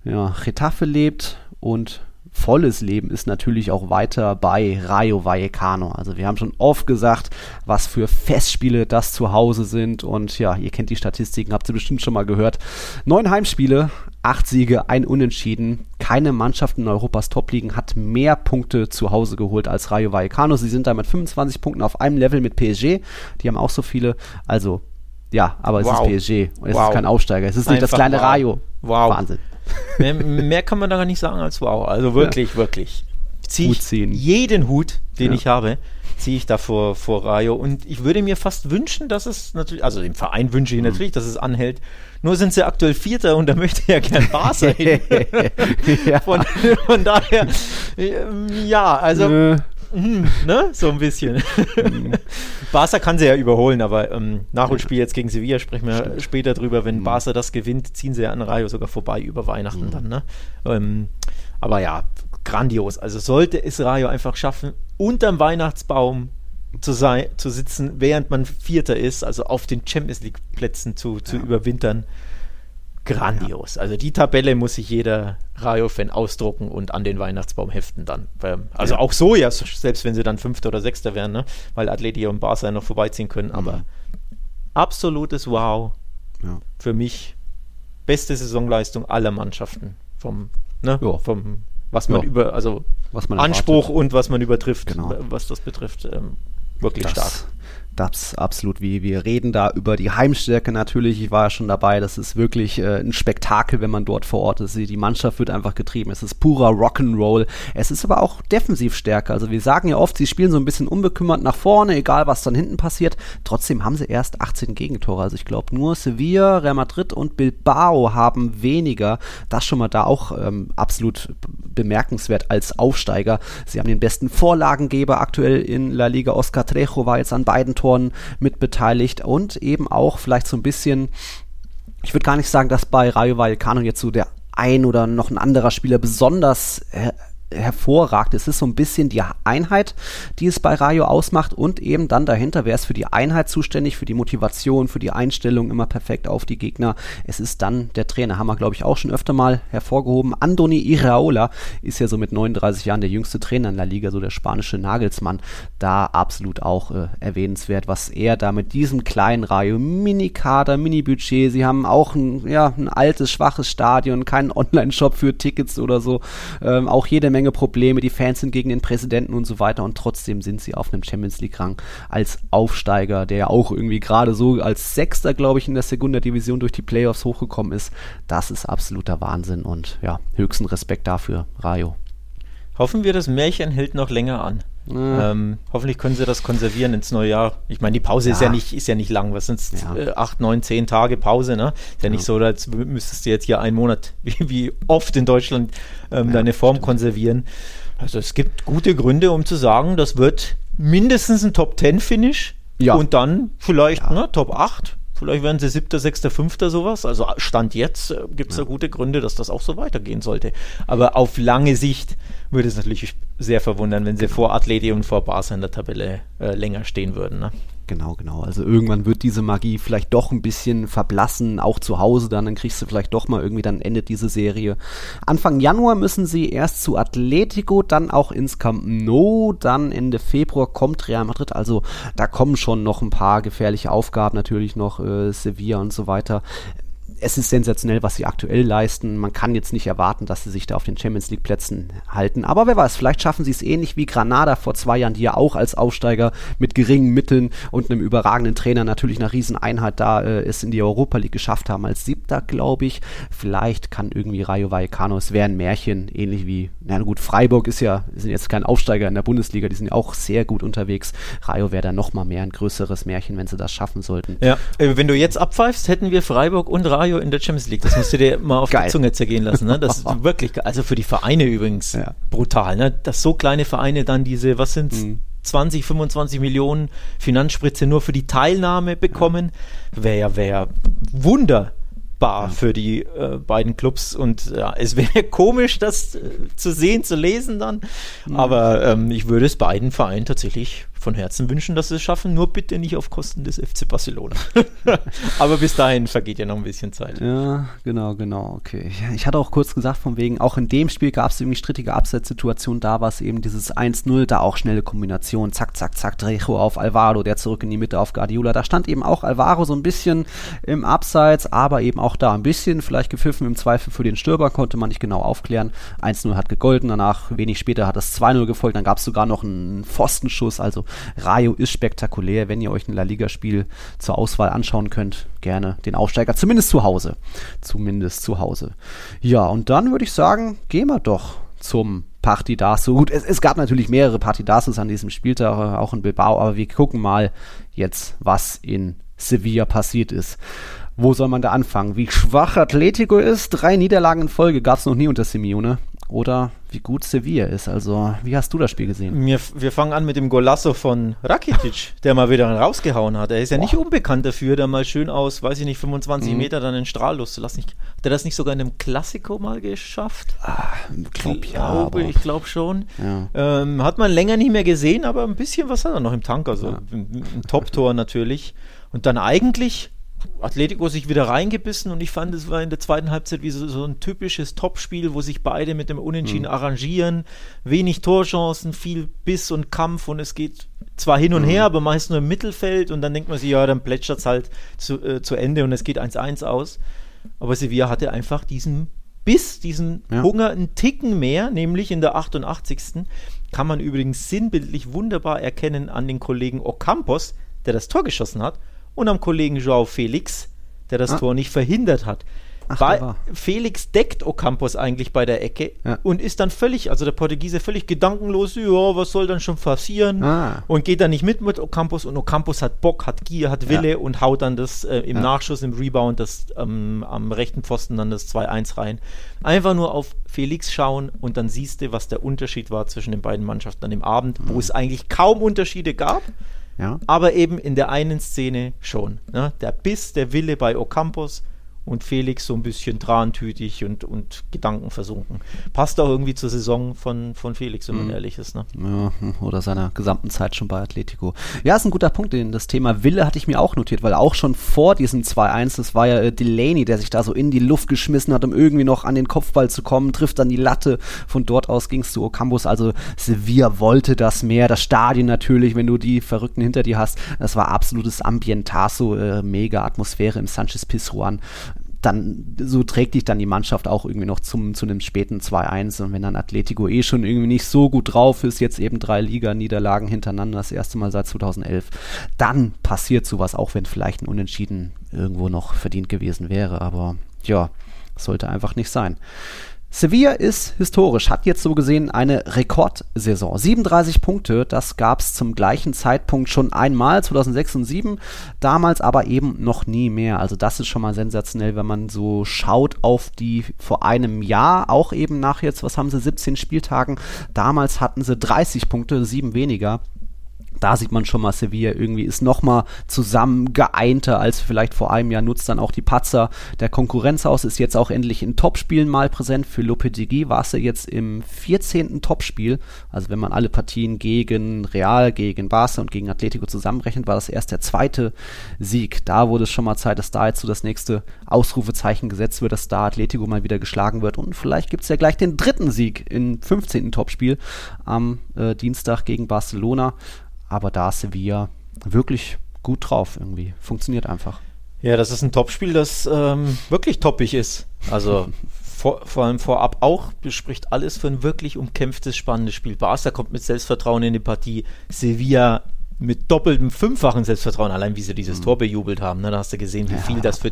Ja, Retafe lebt und volles Leben ist natürlich auch weiter bei Rayo Vallecano. Also wir haben schon oft gesagt, was für Festspiele das zu Hause sind und ja, ihr kennt die Statistiken, habt ihr bestimmt schon mal gehört. Neun Heimspiele, acht Siege, ein Unentschieden. Keine Mannschaft in Europas Top-Ligen hat mehr Punkte zu Hause geholt als Rayo Vallecano. Sie sind da mit 25 Punkten auf einem Level mit PSG. Die haben auch so viele. Also ja, aber es wow. ist PSG. Es wow. ist kein Aufsteiger. Es ist nicht Einfach das kleine wow. Rayo. Wow. Wahnsinn. Mehr, mehr, kann man da gar nicht sagen als wow. Also wirklich, ja. wirklich. Hut ziehen. jeden Hut, den ja. ich habe, ziehe ich da vor, vor Rayo. Und ich würde mir fast wünschen, dass es natürlich, also dem Verein wünsche ich mhm. natürlich, dass es anhält. Nur sind sie aktuell Vierter und da möchte ja gern Barca hin. ja. Von, von, daher, ja, also. Hm, ne? So ein bisschen. Mhm. Barca kann sie ja überholen, aber ähm, Nachholspiel jetzt gegen Sevilla sprechen wir Stimmt. später drüber. Wenn mhm. Barca das gewinnt, ziehen sie ja an Rayo sogar vorbei über Weihnachten mhm. dann. Ne? Ähm, aber ja, grandios. Also sollte es Rayo einfach schaffen, unterm Weihnachtsbaum zu, sein, zu sitzen, während man Vierter ist, also auf den Champions League Plätzen zu, zu ja. überwintern grandios. Ja. Also die Tabelle muss sich jeder Rayo-Fan ausdrucken und an den Weihnachtsbaum heften dann. Also ja. auch so ja, selbst wenn sie dann Fünfter oder Sechster wären, ne? weil Atleti und Barca noch vorbeiziehen können. Aber mhm. absolutes Wow. Ja. Für mich beste Saisonleistung aller Mannschaften. Vom, ne? vom was man über, also was man Anspruch und was man übertrifft, genau. was das betrifft. Ähm, wirklich das, stark das absolut wie wir reden da über die Heimstärke natürlich. Ich war ja schon dabei. Das ist wirklich äh, ein Spektakel, wenn man dort vor Ort ist. Die Mannschaft wird einfach getrieben. Es ist purer Rock'n'Roll. Es ist aber auch defensiv stärker. Also wir sagen ja oft, sie spielen so ein bisschen unbekümmert nach vorne, egal was dann hinten passiert. Trotzdem haben sie erst 18 Gegentore. Also ich glaube nur Sevilla, Real Madrid und Bilbao haben weniger. Das schon mal da auch ähm, absolut bemerkenswert als Aufsteiger. Sie haben den besten Vorlagengeber aktuell in La Liga. Oscar Trejo war jetzt an beiden Toren Autoren mit beteiligt und eben auch vielleicht so ein bisschen, ich würde gar nicht sagen, dass bei Rayo Vallecano jetzt so der ein oder noch ein anderer Spieler besonders äh, hervorragt. Es ist so ein bisschen die Einheit, die es bei Rayo ausmacht und eben dann dahinter, wer ist für die Einheit zuständig, für die Motivation, für die Einstellung immer perfekt auf die Gegner. Es ist dann der Trainer, haben wir glaube ich auch schon öfter mal hervorgehoben. Andoni Iraola ist ja so mit 39 Jahren der jüngste Trainer in der Liga, so der spanische Nagelsmann. Da absolut auch äh, erwähnenswert, was er da mit diesem kleinen Rayo, Mini-Kader, Mini-Budget, sie haben auch ein, ja, ein altes, schwaches Stadion, keinen Online-Shop für Tickets oder so, ähm, auch jede Menge Menge Probleme, die Fans sind gegen den Präsidenten und so weiter und trotzdem sind sie auf einem Champions League Rang als Aufsteiger, der ja auch irgendwie gerade so als Sechster, glaube ich, in der Segunda Division durch die Playoffs hochgekommen ist. Das ist absoluter Wahnsinn und ja, höchsten Respekt dafür, Rayo. Hoffen wir, das Märchen hält noch länger an. Ähm, hoffentlich können sie das konservieren ins neue Jahr. Ich meine, die Pause ja. ist ja nicht, ist ja nicht lang. Was sind es? Ja. Äh, acht, neun, zehn Tage Pause, ne? Ist ja, ja, nicht so, als müsstest du jetzt hier einen Monat, wie, wie oft in Deutschland, ähm, deine Form stimmt. konservieren. Also es gibt gute Gründe, um zu sagen, das wird mindestens ein Top 10 Finish. Ja. Und dann vielleicht ne, Top 8. Vielleicht werden sie siebter, sechster, fünfter sowas. Also Stand jetzt äh, gibt es ja. da gute Gründe, dass das auch so weitergehen sollte. Aber auf lange Sicht würde es natürlich sehr verwundern, wenn sie vor Atleti und vor Barca in der Tabelle äh, länger stehen würden. Ne? Genau, genau. Also irgendwann wird diese Magie vielleicht doch ein bisschen verblassen, auch zu Hause dann, dann kriegst du vielleicht doch mal irgendwie, dann endet diese Serie. Anfang Januar müssen sie erst zu Atletico, dann auch ins Camp Nou, dann Ende Februar kommt Real Madrid, also da kommen schon noch ein paar gefährliche Aufgaben, natürlich noch äh, Sevilla und so weiter es ist sensationell, was sie aktuell leisten. Man kann jetzt nicht erwarten, dass sie sich da auf den Champions League Plätzen halten. Aber wer weiß, vielleicht schaffen sie es ähnlich wie Granada vor zwei Jahren, die ja auch als Aufsteiger mit geringen Mitteln und einem überragenden Trainer natürlich eine Rieseneinheit da äh, in die Europa League geschafft haben als Siebter, glaube ich. Vielleicht kann irgendwie Rayo Vallecano, es wäre ein Märchen, ähnlich wie, na gut, Freiburg ist ja, sind jetzt kein Aufsteiger in der Bundesliga, die sind ja auch sehr gut unterwegs. Rayo wäre da nochmal mehr ein größeres Märchen, wenn sie das schaffen sollten. Ja, äh, wenn du jetzt abpfeifst, hätten wir Freiburg und Rayo Mario in der Champions League. Das musst du dir mal auf Geil. die Zunge zergehen lassen. Ne? Das ist wirklich, also für die Vereine übrigens ja. brutal, ne? dass so kleine Vereine dann diese, was sind mhm. 20, 25 Millionen Finanzspritze nur für die Teilnahme bekommen. Wäre ja, wäre Wunder bar für die äh, beiden Clubs und ja, es wäre komisch, das äh, zu sehen, zu lesen dann. Mhm. Aber ähm, ich würde es beiden Vereinen tatsächlich von Herzen wünschen, dass sie es schaffen, nur bitte nicht auf Kosten des FC Barcelona. Aber bis dahin vergeht ja noch ein bisschen Zeit. Ja, genau, genau, okay. Ich hatte auch kurz gesagt, von wegen, auch in dem Spiel gab es irgendwie strittige Abseitssituationen, da war es eben dieses 1-0, da auch schnelle Kombination, zack, zack, zack, Trejo auf Alvaro, der zurück in die Mitte auf Guardiola. Da stand eben auch Alvaro so ein bisschen im Abseits, aber eben auch da ein bisschen, vielleicht gepfiffen im Zweifel für den Stürmer, konnte man nicht genau aufklären. 1-0 hat gegolten, danach wenig später hat das 2-0 gefolgt, dann gab es sogar noch einen Pfostenschuss, also Rayo ist spektakulär. Wenn ihr euch ein La Liga-Spiel zur Auswahl anschauen könnt, gerne den Aufsteiger, zumindest zu Hause. Zumindest zu Hause. Ja, und dann würde ich sagen, gehen wir doch zum Partidaso. Gut, es, es, gab natürlich mehrere Partidasos an diesem Spieltag, auch in Bilbao, aber wir gucken mal jetzt, was in Sevilla passiert ist. Wo soll man da anfangen? Wie schwach Atletico ist? Drei Niederlagen in Folge gab es noch nie unter Simeone oder wie gut Sevilla ist. Also, wie hast du das Spiel gesehen? Wir, wir fangen an mit dem Golasso von Rakitic, der mal wieder rausgehauen hat. Er ist ja Boah. nicht unbekannt dafür, da mal schön aus, weiß ich nicht, 25 mhm. Meter dann den Strahl loszulassen. Hat er das nicht sogar in einem Klassiko mal geschafft? Ah, glaub, ich ja, glaube, ich glaube schon. Ja. Ähm, hat man länger nicht mehr gesehen, aber ein bisschen was hat er noch im Tank. Also ja. ein, ein Top-Tor natürlich. Und dann eigentlich Atletico sich wieder reingebissen und ich fand, es war in der zweiten Halbzeit wie so, so ein typisches Topspiel, wo sich beide mit dem Unentschieden mhm. arrangieren. Wenig Torchancen, viel Biss und Kampf und es geht zwar hin und mhm. her, aber meist nur im Mittelfeld und dann denkt man sich, ja, dann plätschert es halt zu, äh, zu Ende und es geht 1-1 aus. Aber Sevilla hatte einfach diesen Biss, diesen ja. Hunger einen Ticken mehr, nämlich in der 88. Kann man übrigens sinnbildlich wunderbar erkennen an den Kollegen Ocampos, der das Tor geschossen hat und am Kollegen Joao Felix, der das ah. Tor nicht verhindert hat. Ach, bei, Felix deckt Ocampos eigentlich bei der Ecke ja. und ist dann völlig, also der Portugiese völlig gedankenlos, ja, was soll dann schon passieren? Ah. Und geht dann nicht mit mit Ocampos und Ocampos hat Bock, hat Gier, hat Wille ja. und haut dann das äh, im ja. Nachschuss, im Rebound das ähm, am rechten Pfosten dann das 2-1 rein. Einfach nur auf Felix schauen und dann siehst du, was der Unterschied war zwischen den beiden Mannschaften an dem Abend, mhm. wo es eigentlich kaum Unterschiede gab. Ja. Aber eben in der einen Szene schon. Ne? Der Biss, der Wille bei Ocampos und Felix so ein bisschen trantütig und, und gedankenversunken. Passt auch irgendwie zur Saison von, von Felix, wenn man mhm. ehrlich ist. Ne? Ja, oder seiner gesamten Zeit schon bei Atletico. Ja, ist ein guter Punkt. Den, das Thema Wille hatte ich mir auch notiert, weil auch schon vor diesem 2-1, das war ja äh, Delaney, der sich da so in die Luft geschmissen hat, um irgendwie noch an den Kopfball zu kommen, trifft dann die Latte. Von dort aus ging es zu Ocampos. Also Sevilla wollte das mehr. Das Stadion natürlich, wenn du die Verrückten hinter dir hast. Das war absolutes Ambientazo, äh, mega Atmosphäre im Sanchez Pizjuan dann so trägt dich dann die Mannschaft auch irgendwie noch zum, zu einem späten 2-1 und wenn dann Atletico eh schon irgendwie nicht so gut drauf ist, jetzt eben drei Liga-Niederlagen hintereinander, das erste Mal seit 2011, dann passiert sowas, auch wenn vielleicht ein Unentschieden irgendwo noch verdient gewesen wäre, aber ja, sollte einfach nicht sein. Sevilla ist historisch, hat jetzt so gesehen eine Rekordsaison. 37 Punkte, das gab es zum gleichen Zeitpunkt schon einmal, 2006 und 2007, damals aber eben noch nie mehr. Also das ist schon mal sensationell, wenn man so schaut auf die vor einem Jahr, auch eben nach jetzt, was haben sie, 17 Spieltagen. Damals hatten sie 30 Punkte, sieben weniger da sieht man schon mal, Sevilla irgendwie ist nochmal zusammen geeinter als vielleicht vor einem Jahr. Nutzt dann auch die Patzer der Konkurrenz aus, ist jetzt auch endlich in Topspielen mal präsent. Für Lopetegui war es ja jetzt im 14. Topspiel. Also wenn man alle Partien gegen Real, gegen Barca und gegen Atletico zusammenrechnet, war das erst der zweite Sieg. Da wurde es schon mal Zeit, dass da jetzt so das nächste Ausrufezeichen gesetzt wird, dass da Atletico mal wieder geschlagen wird. Und vielleicht gibt es ja gleich den dritten Sieg im 15. Topspiel am äh, Dienstag gegen Barcelona aber da ist Sevilla wirklich gut drauf irgendwie. Funktioniert einfach. Ja, das ist ein Topspiel, das ähm, wirklich toppig ist. Also vor, vor, allem vorab auch spricht alles für ein wirklich umkämpftes, spannendes Spiel. Barca kommt mit Selbstvertrauen in die Partie. Sevilla mit doppeltem, fünffachen Selbstvertrauen, allein wie sie dieses mhm. Tor bejubelt haben. Ne? Da hast du gesehen, wie ja. viel das für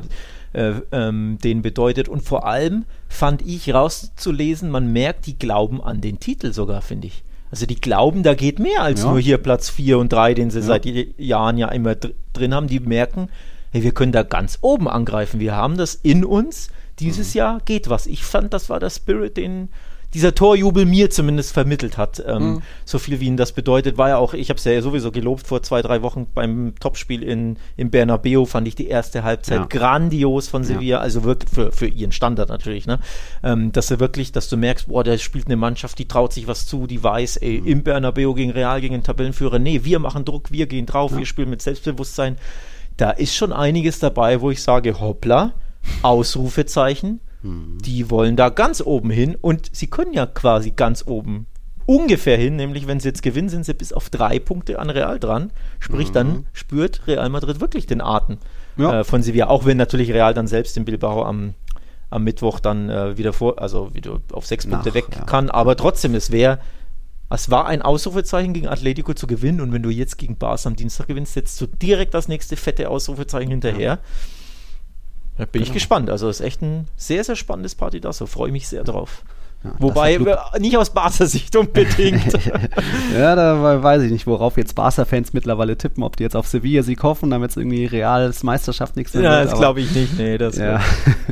äh, ähm, den bedeutet. Und vor allem fand ich rauszulesen, man merkt, die glauben an den Titel sogar, finde ich. Also die glauben, da geht mehr als ja. nur hier Platz 4 und 3, den sie ja. seit Jahren ja immer dr drin haben. Die merken, hey, wir können da ganz oben angreifen. Wir haben das in uns. Dieses mhm. Jahr geht was. Ich fand, das war der Spirit, den, dieser Torjubel mir zumindest vermittelt hat. Ähm, mhm. So viel wie ihn das bedeutet, war ja auch, ich habe es ja sowieso gelobt vor zwei, drei Wochen beim Topspiel in, in Bernabeu, fand ich die erste Halbzeit ja. grandios von Sevilla, ja. also wirklich für, für ihren Standard natürlich, ne? Ähm, dass er wirklich, dass du merkst, boah, der spielt eine Mannschaft, die traut sich was zu, die weiß, ey, mhm. im Bernabeu gegen Real, gegen den Tabellenführer, nee, wir machen Druck, wir gehen drauf, ja. wir spielen mit Selbstbewusstsein. Da ist schon einiges dabei, wo ich sage, hoppla, Ausrufezeichen, die wollen da ganz oben hin und sie können ja quasi ganz oben ungefähr hin, nämlich wenn sie jetzt gewinnen, sind sie bis auf drei Punkte an Real dran. Sprich, mhm. dann spürt Real Madrid wirklich den Atem ja. äh, von Sevilla, auch wenn natürlich Real dann selbst in Bilbao am, am Mittwoch dann äh, wieder vor, also wieder auf sechs Punkte Nach, weg ja. kann, aber trotzdem, es wäre es war ein Ausrufezeichen gegen Atletico zu gewinnen und wenn du jetzt gegen Bars am Dienstag gewinnst, setzt du direkt das nächste fette Ausrufezeichen hinterher. Ja. Da bin genau. ich gespannt. Also es ist echt ein sehr, sehr spannendes Party da. So freue ich mich sehr drauf. Ja, Wobei, nicht aus Barca-Sicht unbedingt. ja, da weiß ich nicht, worauf jetzt Barca-Fans mittlerweile tippen, ob die jetzt auf Sevilla sie hoffen, damit es irgendwie Reals Meisterschaft nichts mehr Ja, wird, das glaube ich nicht, nee. Das ja.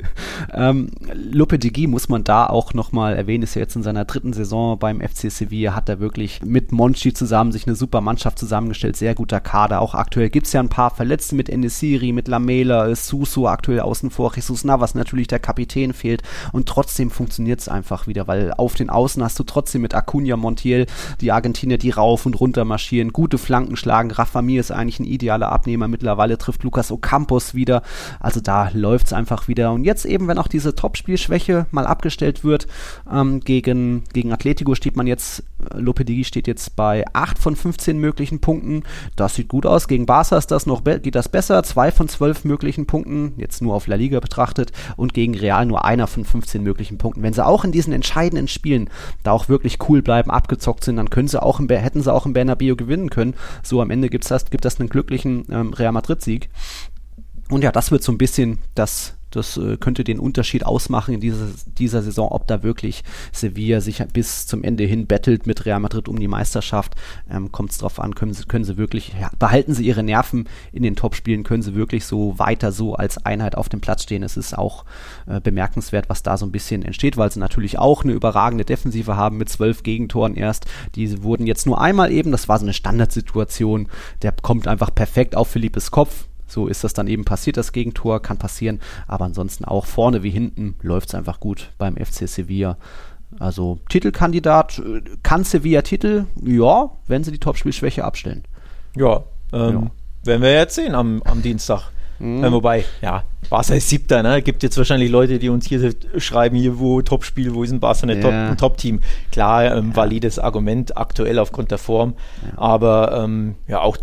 ähm, Lopetegui muss man da auch nochmal erwähnen, ist ja jetzt in seiner dritten Saison beim FC Sevilla, hat er wirklich mit Monchi zusammen sich eine super Mannschaft zusammengestellt, sehr guter Kader. Auch aktuell gibt es ja ein paar Verletzte mit Enesiri, mit Lamela, Susu aktuell außen vor, Jesus Navas natürlich der Kapitän fehlt und trotzdem funktioniert es einfach wieder weil auf den Außen hast du trotzdem mit Acuna Montiel die Argentinier, die rauf und runter marschieren, gute Flanken schlagen. Rafa Mir ist eigentlich ein idealer Abnehmer. Mittlerweile trifft Lucas Ocampos wieder. Also da läuft es einfach wieder. Und jetzt eben, wenn auch diese Topspielschwäche mal abgestellt wird, ähm, gegen, gegen Atletico steht man jetzt, Lopedigi steht jetzt bei 8 von 15 möglichen Punkten. Das sieht gut aus. Gegen Barca ist das noch, geht das besser. 2 von 12 möglichen Punkten, jetzt nur auf La Liga betrachtet. Und gegen Real nur einer von 15 möglichen Punkten. Wenn sie auch in diesen entscheidenden Spielen da auch wirklich cool bleiben, abgezockt sind, dann können sie auch im, hätten sie auch im Bernabeu gewinnen können. So am Ende gibt's das, gibt das einen glücklichen ähm, Real Madrid-Sieg. Und ja, das wird so ein bisschen das das äh, könnte den Unterschied ausmachen in dieser, dieser Saison, ob da wirklich Sevilla sich bis zum Ende hin bettelt mit Real Madrid um die Meisterschaft. Ähm, Kommt es drauf an, können sie, können sie wirklich, ja, behalten sie ihre Nerven in den Topspielen, können sie wirklich so weiter so als Einheit auf dem Platz stehen. Es ist auch äh, bemerkenswert, was da so ein bisschen entsteht, weil sie natürlich auch eine überragende Defensive haben mit zwölf Gegentoren erst. Die wurden jetzt nur einmal eben, das war so eine Standardsituation, der kommt einfach perfekt auf Philippes Kopf so ist das dann eben passiert, das Gegentor kann passieren, aber ansonsten auch vorne wie hinten läuft es einfach gut beim FC Sevilla. Also Titelkandidat, äh, kann Sevilla Titel? Ja, wenn sie die Topspielschwäche abstellen. Ja, ähm, ja. werden wir jetzt sehen am, am Dienstag. Mhm. Äh, wobei, ja, Barca ist siebter, ne? Gibt jetzt wahrscheinlich Leute, die uns hier schreiben, hier wo Topspiel, wo ist ein Barca ja. Top, ein Top-Team? Klar, ähm, ja. valides Argument aktuell aufgrund der Form, ja. aber ähm, ja, auch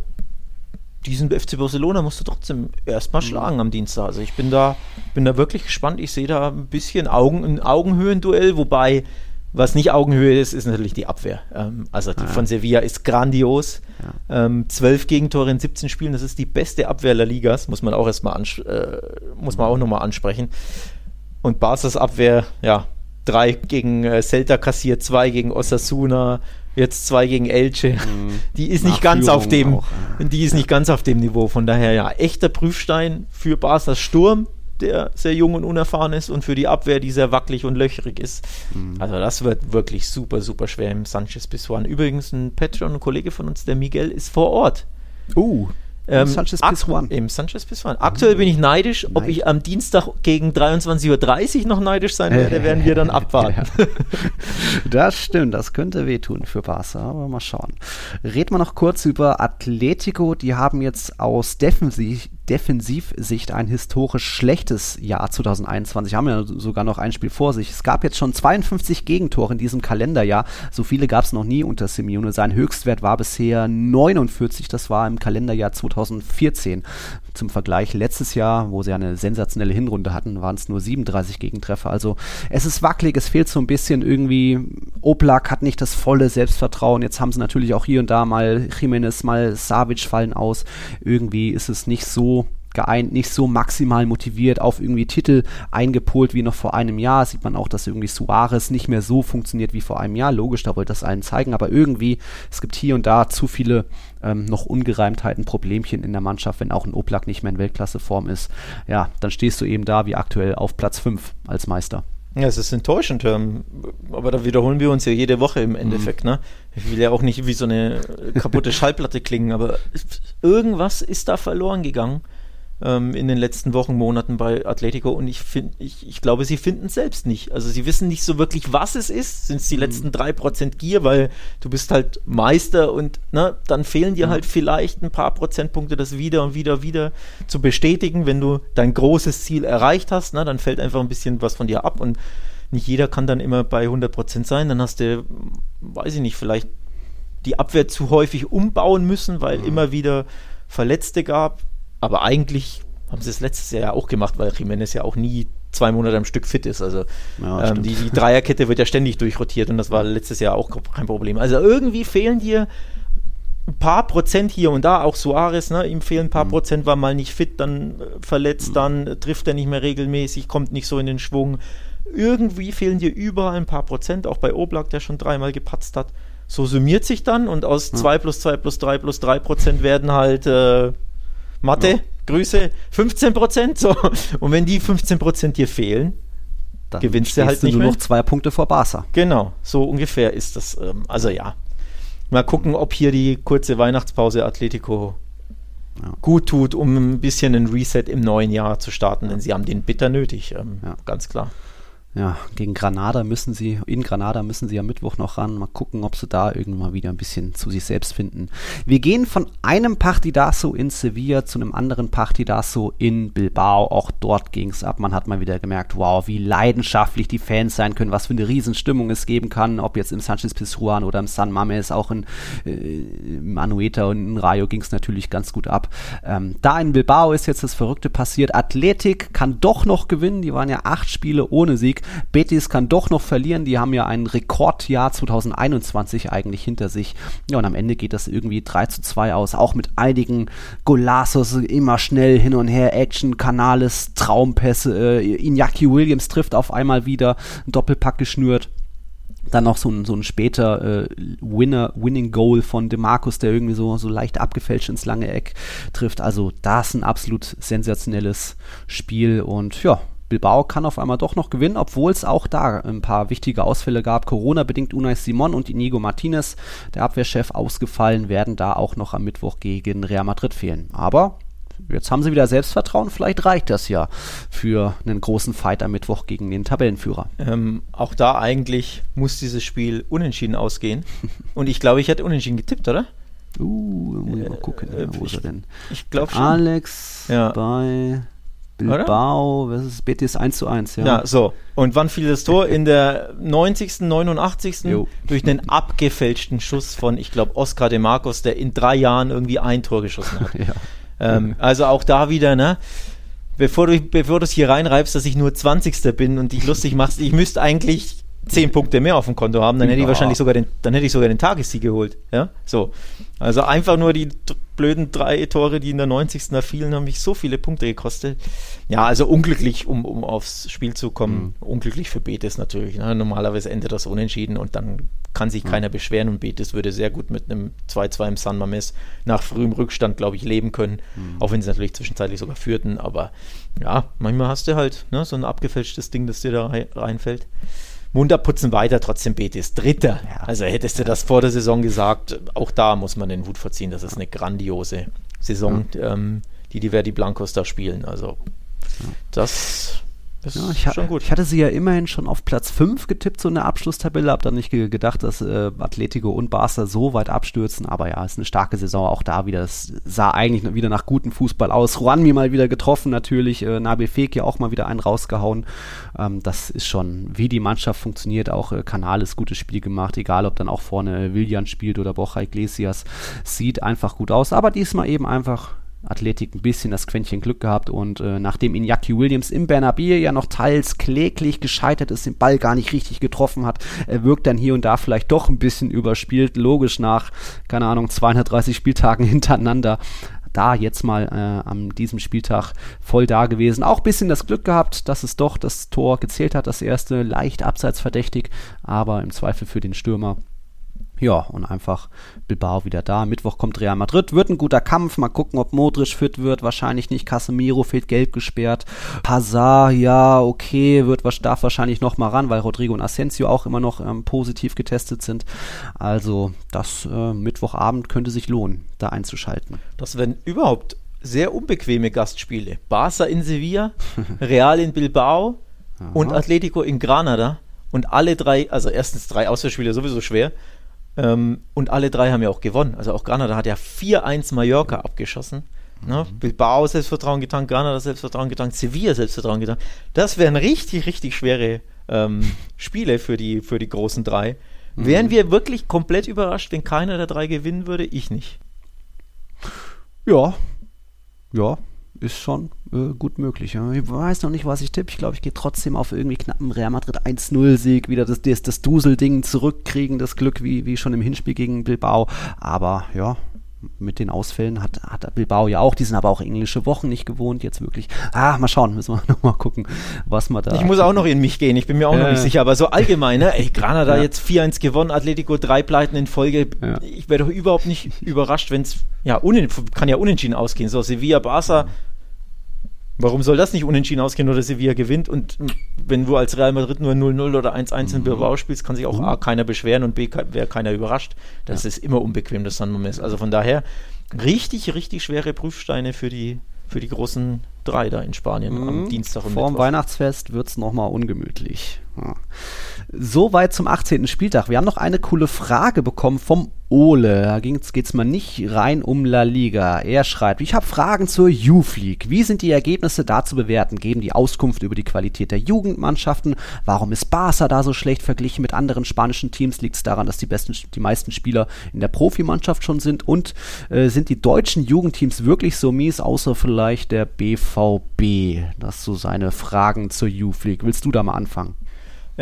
diesen FC Barcelona musst du trotzdem erstmal mhm. schlagen am Dienstag. Also ich bin da, bin da wirklich gespannt. Ich sehe da ein bisschen Augen, ein Augenhöhenduell, wobei was nicht Augenhöhe ist, ist natürlich die Abwehr. Ähm, also die ah, ja. von Sevilla ist grandios. Ja. Ähm, 12 Gegentore in 17 Spielen, das ist die beste Abwehr der Ligas, muss man auch erstmal äh, muss man auch nochmal ansprechen. Und Barca's Abwehr, ja, drei gegen äh, Celta kassiert, zwei gegen Osasuna, jetzt zwei gegen Elche. Mhm. Die ist nicht ganz auf dem, auch, ja. die ist nicht ganz auf dem Niveau. Von daher ja, echter Prüfstein für Barca's Sturm, der sehr jung und unerfahren ist, und für die Abwehr, die sehr wackelig und löchrig ist. Mhm. Also das wird wirklich super, super schwer im Sanchez Pizjuan. Übrigens ein Patreon, ein Kollege von uns, der Miguel, ist vor Ort. Uh. Ähm, Sanchez Pizjuan. Im Sanchez Pizjuan. Aktuell bin ich neidisch. Ob ich am Dienstag gegen 23.30 Uhr noch neidisch sein werde, werden wir dann abwarten. das stimmt, das könnte wehtun für Barca, aber mal schauen. Reden wir noch kurz über Atletico. Die haben jetzt aus Defensiv Defensivsicht ein historisch schlechtes Jahr 2021. Haben ja sogar noch ein Spiel vor sich. Es gab jetzt schon 52 Gegentore in diesem Kalenderjahr. So viele gab es noch nie unter Simeone. Sein Höchstwert war bisher 49. Das war im Kalenderjahr 2014. Zum Vergleich letztes Jahr, wo sie eine sensationelle Hinrunde hatten, waren es nur 37 Gegentreffer. Also es ist wackelig, es fehlt so ein bisschen irgendwie. Oblak hat nicht das volle Selbstvertrauen. Jetzt haben sie natürlich auch hier und da mal Jiménez, mal Savic fallen aus. Irgendwie ist es nicht so geeint, nicht so maximal motiviert auf irgendwie Titel eingepolt wie noch vor einem Jahr. Sieht man auch, dass irgendwie Suarez nicht mehr so funktioniert wie vor einem Jahr. Logisch, da wollte das allen zeigen, aber irgendwie, es gibt hier und da zu viele ähm, noch Ungereimtheiten, Problemchen in der Mannschaft, wenn auch ein Oblak nicht mehr in Weltklasseform ist. Ja, dann stehst du eben da wie aktuell auf Platz 5 als Meister. Ja, es ist enttäuschend, ähm, aber da wiederholen wir uns ja jede Woche im Endeffekt. Mhm. Ne? Ich will ja auch nicht wie so eine kaputte Schallplatte klingen, aber irgendwas ist da verloren gegangen ähm, in den letzten Wochen, Monaten bei Atletico und ich finde, ich, ich glaube, sie finden es selbst nicht. Also sie wissen nicht so wirklich, was es ist. Sind es die mhm. letzten drei Prozent Gier, weil du bist halt Meister und ne, dann fehlen dir mhm. halt vielleicht ein paar Prozentpunkte, das wieder und wieder, wieder zu bestätigen. Wenn du dein großes Ziel erreicht hast, ne, dann fällt einfach ein bisschen was von dir ab und nicht jeder kann dann immer bei 100 Prozent sein. Dann hast du, weiß ich nicht, vielleicht die Abwehr zu häufig umbauen müssen, weil mhm. immer wieder Verletzte gab. Aber eigentlich haben sie es letztes Jahr ja auch gemacht, weil Jiménez ja auch nie zwei Monate am Stück fit ist. Also ja, ähm, die, die, Dreierkette wird ja ständig durchrotiert und das war letztes Jahr auch kein Problem. Also irgendwie fehlen dir ein paar Prozent hier und da, auch Suarez, ne, ihm fehlen ein paar mhm. Prozent, war mal nicht fit, dann äh, verletzt, mhm. dann trifft er nicht mehr regelmäßig, kommt nicht so in den Schwung. Irgendwie fehlen dir überall ein paar Prozent, auch bei Oblak, der schon dreimal gepatzt hat. So summiert sich dann und aus 2 ja. plus 2 plus 3 plus 3 Prozent werden halt äh, Mathe, ja. Grüße, 15 Prozent. So. Und wenn die 15 Prozent dir fehlen, dann gewinnst du halt nicht nur mehr. noch zwei Punkte vor Barca. Genau, so ungefähr ist das. Ähm, also ja, mal gucken, ob hier die kurze Weihnachtspause Atletico ja. gut tut, um ein bisschen ein Reset im neuen Jahr zu starten, denn sie haben den bitter nötig, ähm, ja. ganz klar ja, gegen Granada müssen sie, in Granada müssen sie am Mittwoch noch ran. Mal gucken, ob sie da irgendwann mal wieder ein bisschen zu sich selbst finden. Wir gehen von einem Partidaso in Sevilla zu einem anderen Partidaso in Bilbao. Auch dort ging es ab. Man hat mal wieder gemerkt, wow, wie leidenschaftlich die Fans sein können, was für eine Riesenstimmung es geben kann, ob jetzt im Sanchez Pizjuan oder im San Mames, auch in, äh, im Anueta und in Rayo ging es natürlich ganz gut ab. Ähm, da in Bilbao ist jetzt das Verrückte passiert. Athletik kann doch noch gewinnen. Die waren ja acht Spiele ohne Sieg. Betis kann doch noch verlieren. Die haben ja ein Rekordjahr 2021 eigentlich hinter sich. Ja, und am Ende geht das irgendwie 3 zu 2 aus. Auch mit einigen Golazos immer schnell hin und her. Action, Canales, Traumpässe. Äh, Iñaki Williams trifft auf einmal wieder. Doppelpack geschnürt. Dann noch so ein, so ein später äh, Winner, Winning Goal von DeMarcus, der irgendwie so, so leicht abgefälscht ins lange Eck trifft. Also das ist ein absolut sensationelles Spiel und ja, Bilbao kann auf einmal doch noch gewinnen, obwohl es auch da ein paar wichtige Ausfälle gab. Corona-bedingt Unai Simon und Inigo Martinez, der Abwehrchef, ausgefallen, werden da auch noch am Mittwoch gegen Real Madrid fehlen. Aber jetzt haben sie wieder Selbstvertrauen, vielleicht reicht das ja für einen großen Fight am Mittwoch gegen den Tabellenführer. Ähm, auch da eigentlich muss dieses Spiel unentschieden ausgehen. Und ich glaube, ich hätte unentschieden getippt, oder? Uh, muss ich mal gucken, äh, wo ist er denn? Ich glaube schon. Alex ja. bei Bilbao versus Betis 1 zu 1, ja. Ja, so. Und wann fiel das Tor? In der 90., 89. Jo. durch einen abgefälschten Schuss von, ich glaube, Oscar de Marcos, der in drei Jahren irgendwie ein Tor geschossen hat. ja. ähm, also auch da wieder, ne? Bevor du, bevor du es hier reinreibst, dass ich nur 20. bin und dich lustig machst, ich müsste eigentlich zehn Punkte mehr auf dem Konto haben, dann hätte ich wahrscheinlich sogar den, dann hätte ich sogar den Tagessieg geholt. Ja, so. Also einfach nur die blöden drei Tore, die in der 90. da fielen, haben mich so viele Punkte gekostet. Ja, also unglücklich, um, um aufs Spiel zu kommen. Mhm. Unglücklich für Betis natürlich. Ne? Normalerweise endet das unentschieden und dann kann sich mhm. keiner beschweren und Betis würde sehr gut mit einem 2-2 im San Mames nach frühem Rückstand, glaube ich, leben können. Mhm. Auch wenn sie natürlich zwischenzeitlich sogar führten. Aber ja, manchmal hast du halt ne, so ein abgefälschtes Ding, das dir da reinfällt. Munter putzen weiter, trotzdem Betis Dritter. Ja. Also hättest du das vor der Saison gesagt, auch da muss man den Hut verziehen. Das ist eine grandiose Saison, ja. ähm, die die Verdi Blancos da spielen. Also das das ja, ich, schon gut. ich hatte sie ja immerhin schon auf Platz 5 getippt, so eine Abschlusstabelle. Hab dann nicht gedacht, dass äh, Atletico und Barca so weit abstürzen. Aber ja, ist eine starke Saison. Auch da wieder. Es sah eigentlich wieder nach gutem Fußball aus. Juan mir mal wieder getroffen, natürlich. Äh, Nabil Fekir auch mal wieder einen rausgehauen. Ähm, das ist schon, wie die Mannschaft funktioniert. Auch äh, Canales gutes Spiel gemacht. Egal, ob dann auch vorne äh, Willian spielt oder Borja Iglesias. Sieht einfach gut aus. Aber diesmal eben einfach Athletik ein bisschen das Quäntchen Glück gehabt und äh, nachdem Iñaki Williams im Bernabeu ja noch teils kläglich gescheitert ist, den Ball gar nicht richtig getroffen hat, er wirkt dann hier und da vielleicht doch ein bisschen überspielt, logisch nach, keine Ahnung, 230 Spieltagen hintereinander da jetzt mal äh, an diesem Spieltag voll da gewesen. Auch ein bisschen das Glück gehabt, dass es doch das Tor gezählt hat, das erste, leicht abseits verdächtig, aber im Zweifel für den Stürmer ja, und einfach Bilbao wieder da. Mittwoch kommt Real Madrid, wird ein guter Kampf. Mal gucken, ob Modric fit wird. Wahrscheinlich nicht. Casemiro fehlt gelb gesperrt. Hazard, ja, okay, wird, darf wahrscheinlich noch mal ran, weil Rodrigo und Asensio auch immer noch ähm, positiv getestet sind. Also, das äh, Mittwochabend könnte sich lohnen, da einzuschalten. Das werden überhaupt sehr unbequeme Gastspiele. Barca in Sevilla, Real in Bilbao und Atletico in Granada. Und alle drei, also erstens drei Auswärtsspiele sowieso schwer. Ähm, und alle drei haben ja auch gewonnen. Also auch Granada hat ja 4-1 Mallorca abgeschossen. Ne? Mhm. Bilbao Selbstvertrauen getankt, Granada Selbstvertrauen getankt, Sevilla Selbstvertrauen getankt. Das wären richtig, richtig schwere ähm, Spiele für die, für die großen drei. Mhm. Wären wir wirklich komplett überrascht, wenn keiner der drei gewinnen würde? Ich nicht. Ja, ja, ist schon äh, gut möglich. Ja. Ich weiß noch nicht, was ich tippe. Ich glaube, ich gehe trotzdem auf irgendwie knappen Real Madrid 1-0-Sieg, wieder das, das, das Dusel-Ding zurückkriegen, das Glück wie, wie schon im Hinspiel gegen Bilbao. Aber ja, mit den Ausfällen hat, hat Bilbao ja auch. Die sind aber auch englische Wochen nicht gewohnt, jetzt wirklich. Ah, mal schauen, müssen wir nochmal gucken, was man da. Ich muss auch noch in mich gehen, ich bin mir auch äh. noch nicht sicher, aber so allgemein, ne? Ey, Granada ja. jetzt 4-1 gewonnen, Atletico drei Pleiten in Folge. Ja. Ich wäre doch überhaupt nicht überrascht, wenn es, ja, kann ja unentschieden ausgehen. So, Sevilla, Barca. Warum soll das nicht unentschieden ausgehen oder Sevilla gewinnt? Und wenn du als Real Madrid nur 0-0 oder 1-1 in mhm. Bilbao spielst, kann sich auch A, keiner beschweren und B, wäre keiner überrascht. Das ja. ist immer unbequem, das San Mamés. Also von daher richtig, richtig schwere Prüfsteine für die, für die großen drei da in Spanien mhm. am Dienstag und Vor dem Weihnachtsfest wird es nochmal ungemütlich. Ja. Soweit zum 18. Spieltag. Wir haben noch eine coole Frage bekommen vom Ole. Da geht es mal nicht rein um La Liga. Er schreibt, ich habe Fragen zur Youth League. Wie sind die Ergebnisse da zu bewerten? Geben die Auskunft über die Qualität der Jugendmannschaften? Warum ist Barca da so schlecht verglichen mit anderen spanischen Teams? Liegt es daran, dass die, besten, die meisten Spieler in der Profimannschaft schon sind? Und äh, sind die deutschen Jugendteams wirklich so mies, außer vielleicht der BVB? Das so seine Fragen zur Youth League. Willst du da mal anfangen?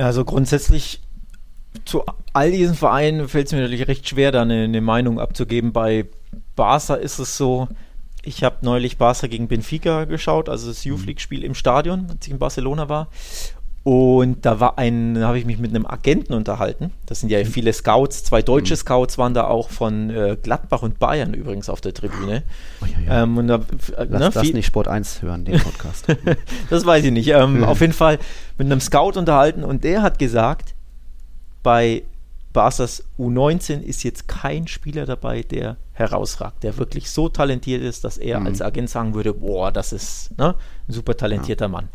Also grundsätzlich zu all diesen Vereinen fällt es mir natürlich recht schwer, da eine, eine, Meinung abzugeben. Bei Barca ist es so, ich habe neulich Barca gegen Benfica geschaut, also das Youth. League-Spiel im Stadion, als ich in Barcelona war. Und da war ein, da habe ich mich mit einem Agenten unterhalten. Das sind ja mhm. viele Scouts, zwei deutsche mhm. Scouts waren da auch von äh, Gladbach und Bayern übrigens auf der Tribüne. Oh, ja, ja. Ähm, und da, äh, Lass ne, das nicht Sport 1 hören, den Podcast. das weiß ich nicht. Ähm, auf jeden Fall mit einem Scout unterhalten und der hat gesagt, bei Barca's U19 ist jetzt kein Spieler dabei, der herausragt, der wirklich so talentiert ist, dass er mhm. als Agent sagen würde, boah, das ist ne, ein super talentierter ja. Mann.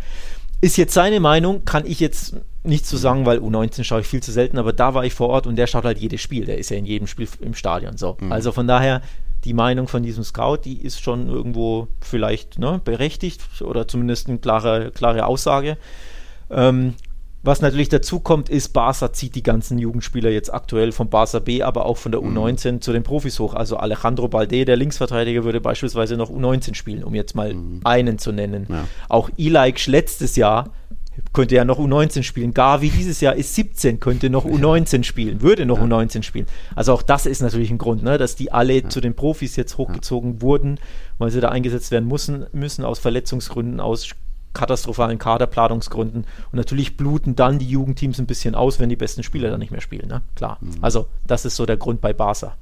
Ist jetzt seine Meinung, kann ich jetzt nicht zu so sagen, weil U19 schaue ich viel zu selten, aber da war ich vor Ort und der schaut halt jedes Spiel. Der ist ja in jedem Spiel im Stadion. So. Mhm. Also von daher, die Meinung von diesem Scout, die ist schon irgendwo vielleicht ne, berechtigt oder zumindest eine klare, klare Aussage. Ähm, was natürlich dazu kommt, ist, Barca zieht die ganzen Jugendspieler jetzt aktuell von Barca B, aber auch von der U19 mhm. zu den Profis hoch. Also Alejandro Balde, der Linksverteidiger, würde beispielsweise noch U19 spielen, um jetzt mal mhm. einen zu nennen. Ja. Auch Ilaik letztes Jahr könnte ja noch U19 spielen. Gavi dieses Jahr ist 17, könnte noch U19 spielen, würde noch ja. U19 spielen. Also auch das ist natürlich ein Grund, ne, dass die alle ja. zu den Profis jetzt hochgezogen ja. wurden, weil sie da eingesetzt werden müssen, müssen aus Verletzungsgründen, aus katastrophalen Kaderplanungsgründen. Und natürlich bluten dann die Jugendteams ein bisschen aus, wenn die besten Spieler dann nicht mehr spielen. Ne? Klar. Mhm. Also, das ist so der Grund bei Barca.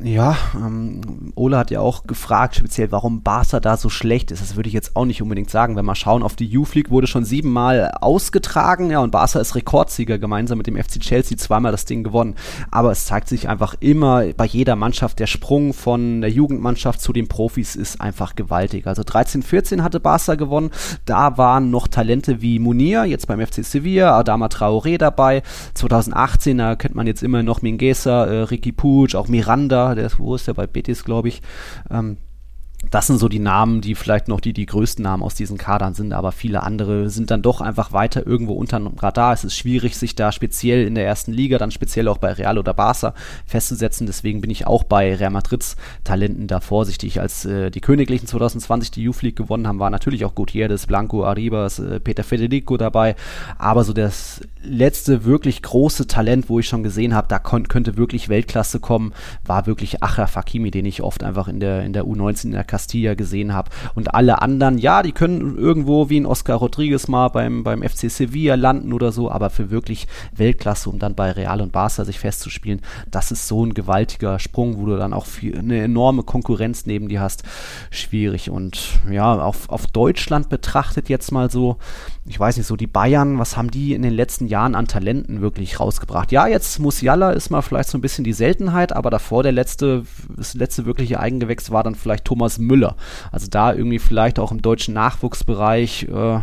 Ja, ähm, Ole hat ja auch gefragt, speziell, warum Barca da so schlecht ist. Das würde ich jetzt auch nicht unbedingt sagen. Wenn wir schauen, auf die Youth League wurde schon siebenmal ausgetragen, ja, und Barca ist Rekordsieger, gemeinsam mit dem FC Chelsea zweimal das Ding gewonnen. Aber es zeigt sich einfach immer bei jeder Mannschaft, der Sprung von der Jugendmannschaft zu den Profis ist einfach gewaltig. Also 13, 14 hatte Barca gewonnen. Da waren noch Talente wie Munir, jetzt beim FC Sevilla, Adama Traoré dabei. 2018, da kennt man jetzt immer noch Mingueza, äh, Ricky Puig, auch Miranda der ist, wo ist der bei Betis, glaube ich. Ähm, das sind so die Namen, die vielleicht noch die, die größten Namen aus diesen Kadern sind, aber viele andere sind dann doch einfach weiter irgendwo unter dem Radar. Es ist schwierig, sich da speziell in der ersten Liga, dann speziell auch bei Real oder Barca festzusetzen. Deswegen bin ich auch bei Real Madrids Talenten da vorsichtig. Als äh, die Königlichen 2020 die Youth League gewonnen haben, war natürlich auch Gutierrez, Blanco, Arribas, äh, Peter Federico dabei. Aber so das letzte wirklich große Talent, wo ich schon gesehen habe, da könnte wirklich Weltklasse kommen, war wirklich Achraf Hakimi, den ich oft einfach in der, in der U19 in der Castilla gesehen habe. Und alle anderen, ja, die können irgendwo wie ein Oscar Rodriguez mal beim, beim FC Sevilla landen oder so, aber für wirklich Weltklasse, um dann bei Real und Barca sich festzuspielen, das ist so ein gewaltiger Sprung, wo du dann auch eine enorme Konkurrenz neben dir hast. Schwierig. Und ja, auf, auf Deutschland betrachtet jetzt mal so, ich weiß nicht, so die Bayern, was haben die in den letzten Jahren an Talenten wirklich rausgebracht? Ja, jetzt Musiala ist mal vielleicht so ein bisschen die Seltenheit, aber davor der letzte, das letzte wirkliche Eigengewächs war dann vielleicht Thomas Müller. Also da irgendwie vielleicht auch im deutschen Nachwuchsbereich äh,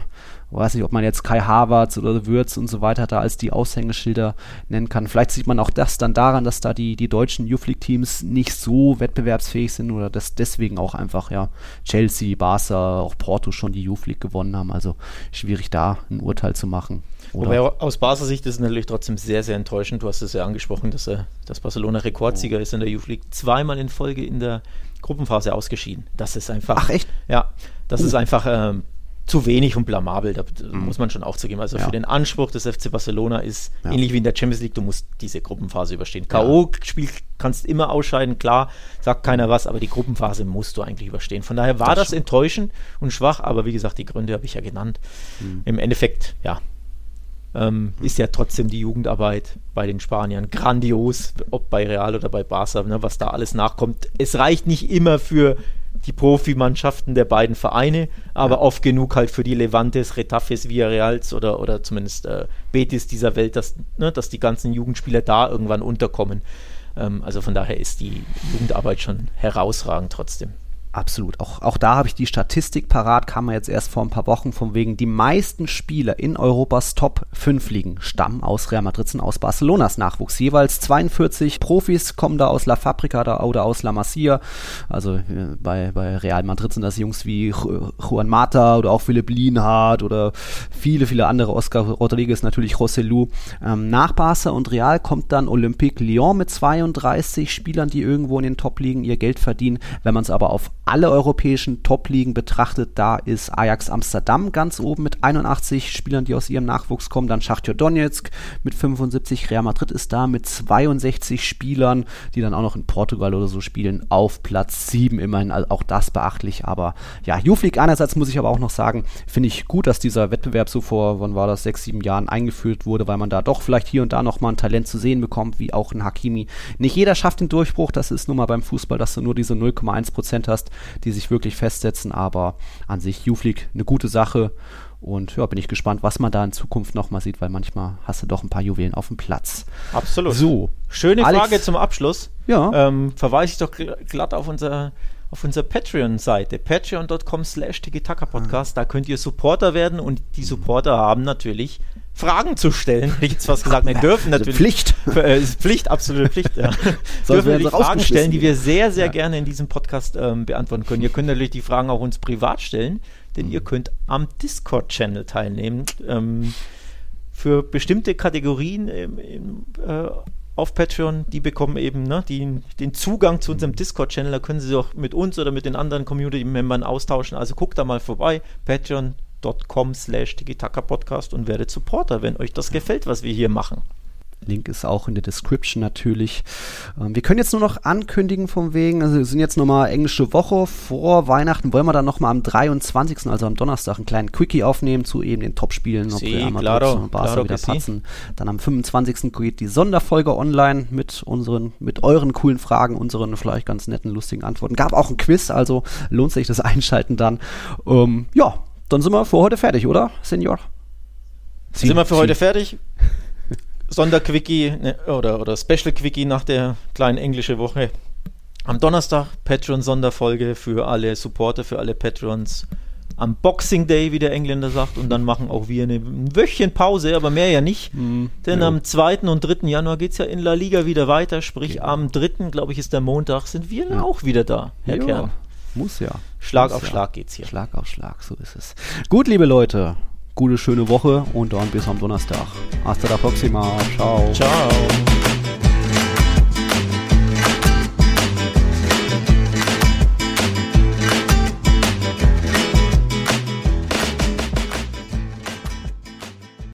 weiß nicht, ob man jetzt Kai Havertz oder Würz und so weiter da als die Aushängeschilder nennen kann. Vielleicht sieht man auch das dann daran, dass da die, die deutschen Youth League Teams nicht so wettbewerbsfähig sind oder dass deswegen auch einfach, ja, Chelsea, Barca, auch Porto schon die Youth League gewonnen haben. Also schwierig da ein Urteil zu machen. Oder? Wobei aus Barca Sicht ist es natürlich trotzdem sehr, sehr enttäuschend. Du hast es ja angesprochen, dass, er, dass Barcelona Rekordsieger oh. ist in der Youth League. Zweimal in Folge in der Gruppenphase ausgeschieden. Das ist einfach. Ach, echt? Ja, das oh. ist einfach. Ähm, zu wenig und blamabel, da mhm. muss man schon auch zugeben. Also ja. für den Anspruch des FC Barcelona ist ja. ähnlich wie in der Champions League, du musst diese Gruppenphase überstehen. K.O.-Spiel kannst immer ausscheiden, klar, sagt keiner was, aber die Gruppenphase musst du eigentlich überstehen. Von daher war das, das enttäuschend und schwach, aber wie gesagt, die Gründe habe ich ja genannt. Mhm. Im Endeffekt, ja, ähm, mhm. ist ja trotzdem die Jugendarbeit bei den Spaniern grandios, ob bei Real oder bei Barca, ne, was da alles nachkommt. Es reicht nicht immer für die Profimannschaften der beiden Vereine, aber ja. oft genug halt für die Levantes, Retafes, Villarreals oder, oder zumindest äh, Betis dieser Welt, dass, ne, dass die ganzen Jugendspieler da irgendwann unterkommen. Ähm, also von daher ist die Jugendarbeit schon herausragend trotzdem. Absolut. Auch, auch da habe ich die Statistik parat, kam mir jetzt erst vor ein paar Wochen von wegen, die meisten Spieler in Europas Top 5 Ligen stammen aus Real Madrid und aus Barcelonas Nachwuchs. Jeweils 42 Profis kommen da aus La Fabrica oder aus La Masia. Also äh, bei, bei Real Madrid sind das Jungs wie Juan Mata oder auch Philipp Lienhardt oder viele, viele andere. Oscar Rodriguez, natürlich Rossellou. Ähm, nach Barca und Real kommt dann Olympique Lyon mit 32 Spielern, die irgendwo in den Top-Ligen ihr Geld verdienen. Wenn man es aber auf alle europäischen Top-Ligen betrachtet, da ist Ajax Amsterdam ganz oben mit 81 Spielern, die aus ihrem Nachwuchs kommen. Dann Schachtjo Donetsk mit 75. Real Madrid ist da mit 62 Spielern, die dann auch noch in Portugal oder so spielen, auf Platz 7. Immerhin also auch das beachtlich. Aber ja, League einerseits muss ich aber auch noch sagen, finde ich gut, dass dieser Wettbewerb so vor, wann war das, sechs, sieben Jahren eingeführt wurde, weil man da doch vielleicht hier und da nochmal ein Talent zu sehen bekommt, wie auch ein Hakimi. Nicht jeder schafft den Durchbruch, das ist nun mal beim Fußball, dass du nur diese 0,1 Prozent hast, die sich wirklich festsetzen. Aber an sich League eine gute Sache. Und ja, bin ich gespannt, was man da in Zukunft nochmal sieht, weil manchmal hast du doch ein paar Juwelen auf dem Platz. Absolut. So. Schöne Alex, Frage zum Abschluss. Ja. Ähm, verweise ich doch glatt auf unser auf unserer Patreon-Seite, patreon.com slash Podcast. Da könnt ihr Supporter werden und die Supporter haben natürlich Fragen zu stellen, hätte ich jetzt fast gesagt. Wir dürfen natürlich. Pflicht. Äh, Pflicht, absolute Pflicht, ja. dürfen natürlich Fragen stellen, die wir sehr, sehr ja. gerne in diesem Podcast ähm, beantworten können. Ihr könnt natürlich die Fragen auch uns privat stellen, denn mhm. ihr könnt am Discord-Channel teilnehmen. Ähm, für bestimmte Kategorien im, im, äh, auf Patreon, die bekommen eben ne, die, den Zugang zu unserem Discord-Channel. Da können sie sich auch mit uns oder mit den anderen Community-Membern austauschen. Also guckt da mal vorbei. Patreon patreon.com slash Podcast und werdet Supporter, wenn euch das gefällt, was wir hier machen. Link ist auch in der Description natürlich. Ähm, wir können jetzt nur noch ankündigen vom wegen, also wir sind jetzt nochmal englische Woche vor Weihnachten, wollen wir dann nochmal am 23., also am Donnerstag, einen kleinen Quickie aufnehmen zu eben den Topspielen, ob sí, Real Madrid und Barca wieder patzen. Dann am 25. geht die Sonderfolge online mit unseren, mit euren coolen Fragen, unseren vielleicht ganz netten, lustigen Antworten. Gab auch ein Quiz, also lohnt sich das Einschalten dann. Ähm, ja, dann sind wir für heute fertig, oder, Senior? Sie, sind wir für Sie. heute fertig? Sonderquickie ne, oder, oder Special Quickie nach der kleinen englischen Woche. Am Donnerstag Patreon-Sonderfolge für alle Supporter, für alle Patrons. Am Boxing Day, wie der Engländer sagt, und dann machen auch wir eine, ein Wöchchen Pause, aber mehr ja nicht. Mm, denn ja. am 2. und 3. Januar geht es ja in La Liga wieder weiter, sprich ja. am 3., glaube ich, ist der Montag, sind wir ja. auch wieder da, Herr ja. Kern. Muss ja. Schlag Muss auf ja. Schlag geht's hier. Schlag auf Schlag, so ist es. Gut, liebe Leute, gute, schöne Woche und dann bis am Donnerstag. Hasta la próxima. Ciao. Ciao.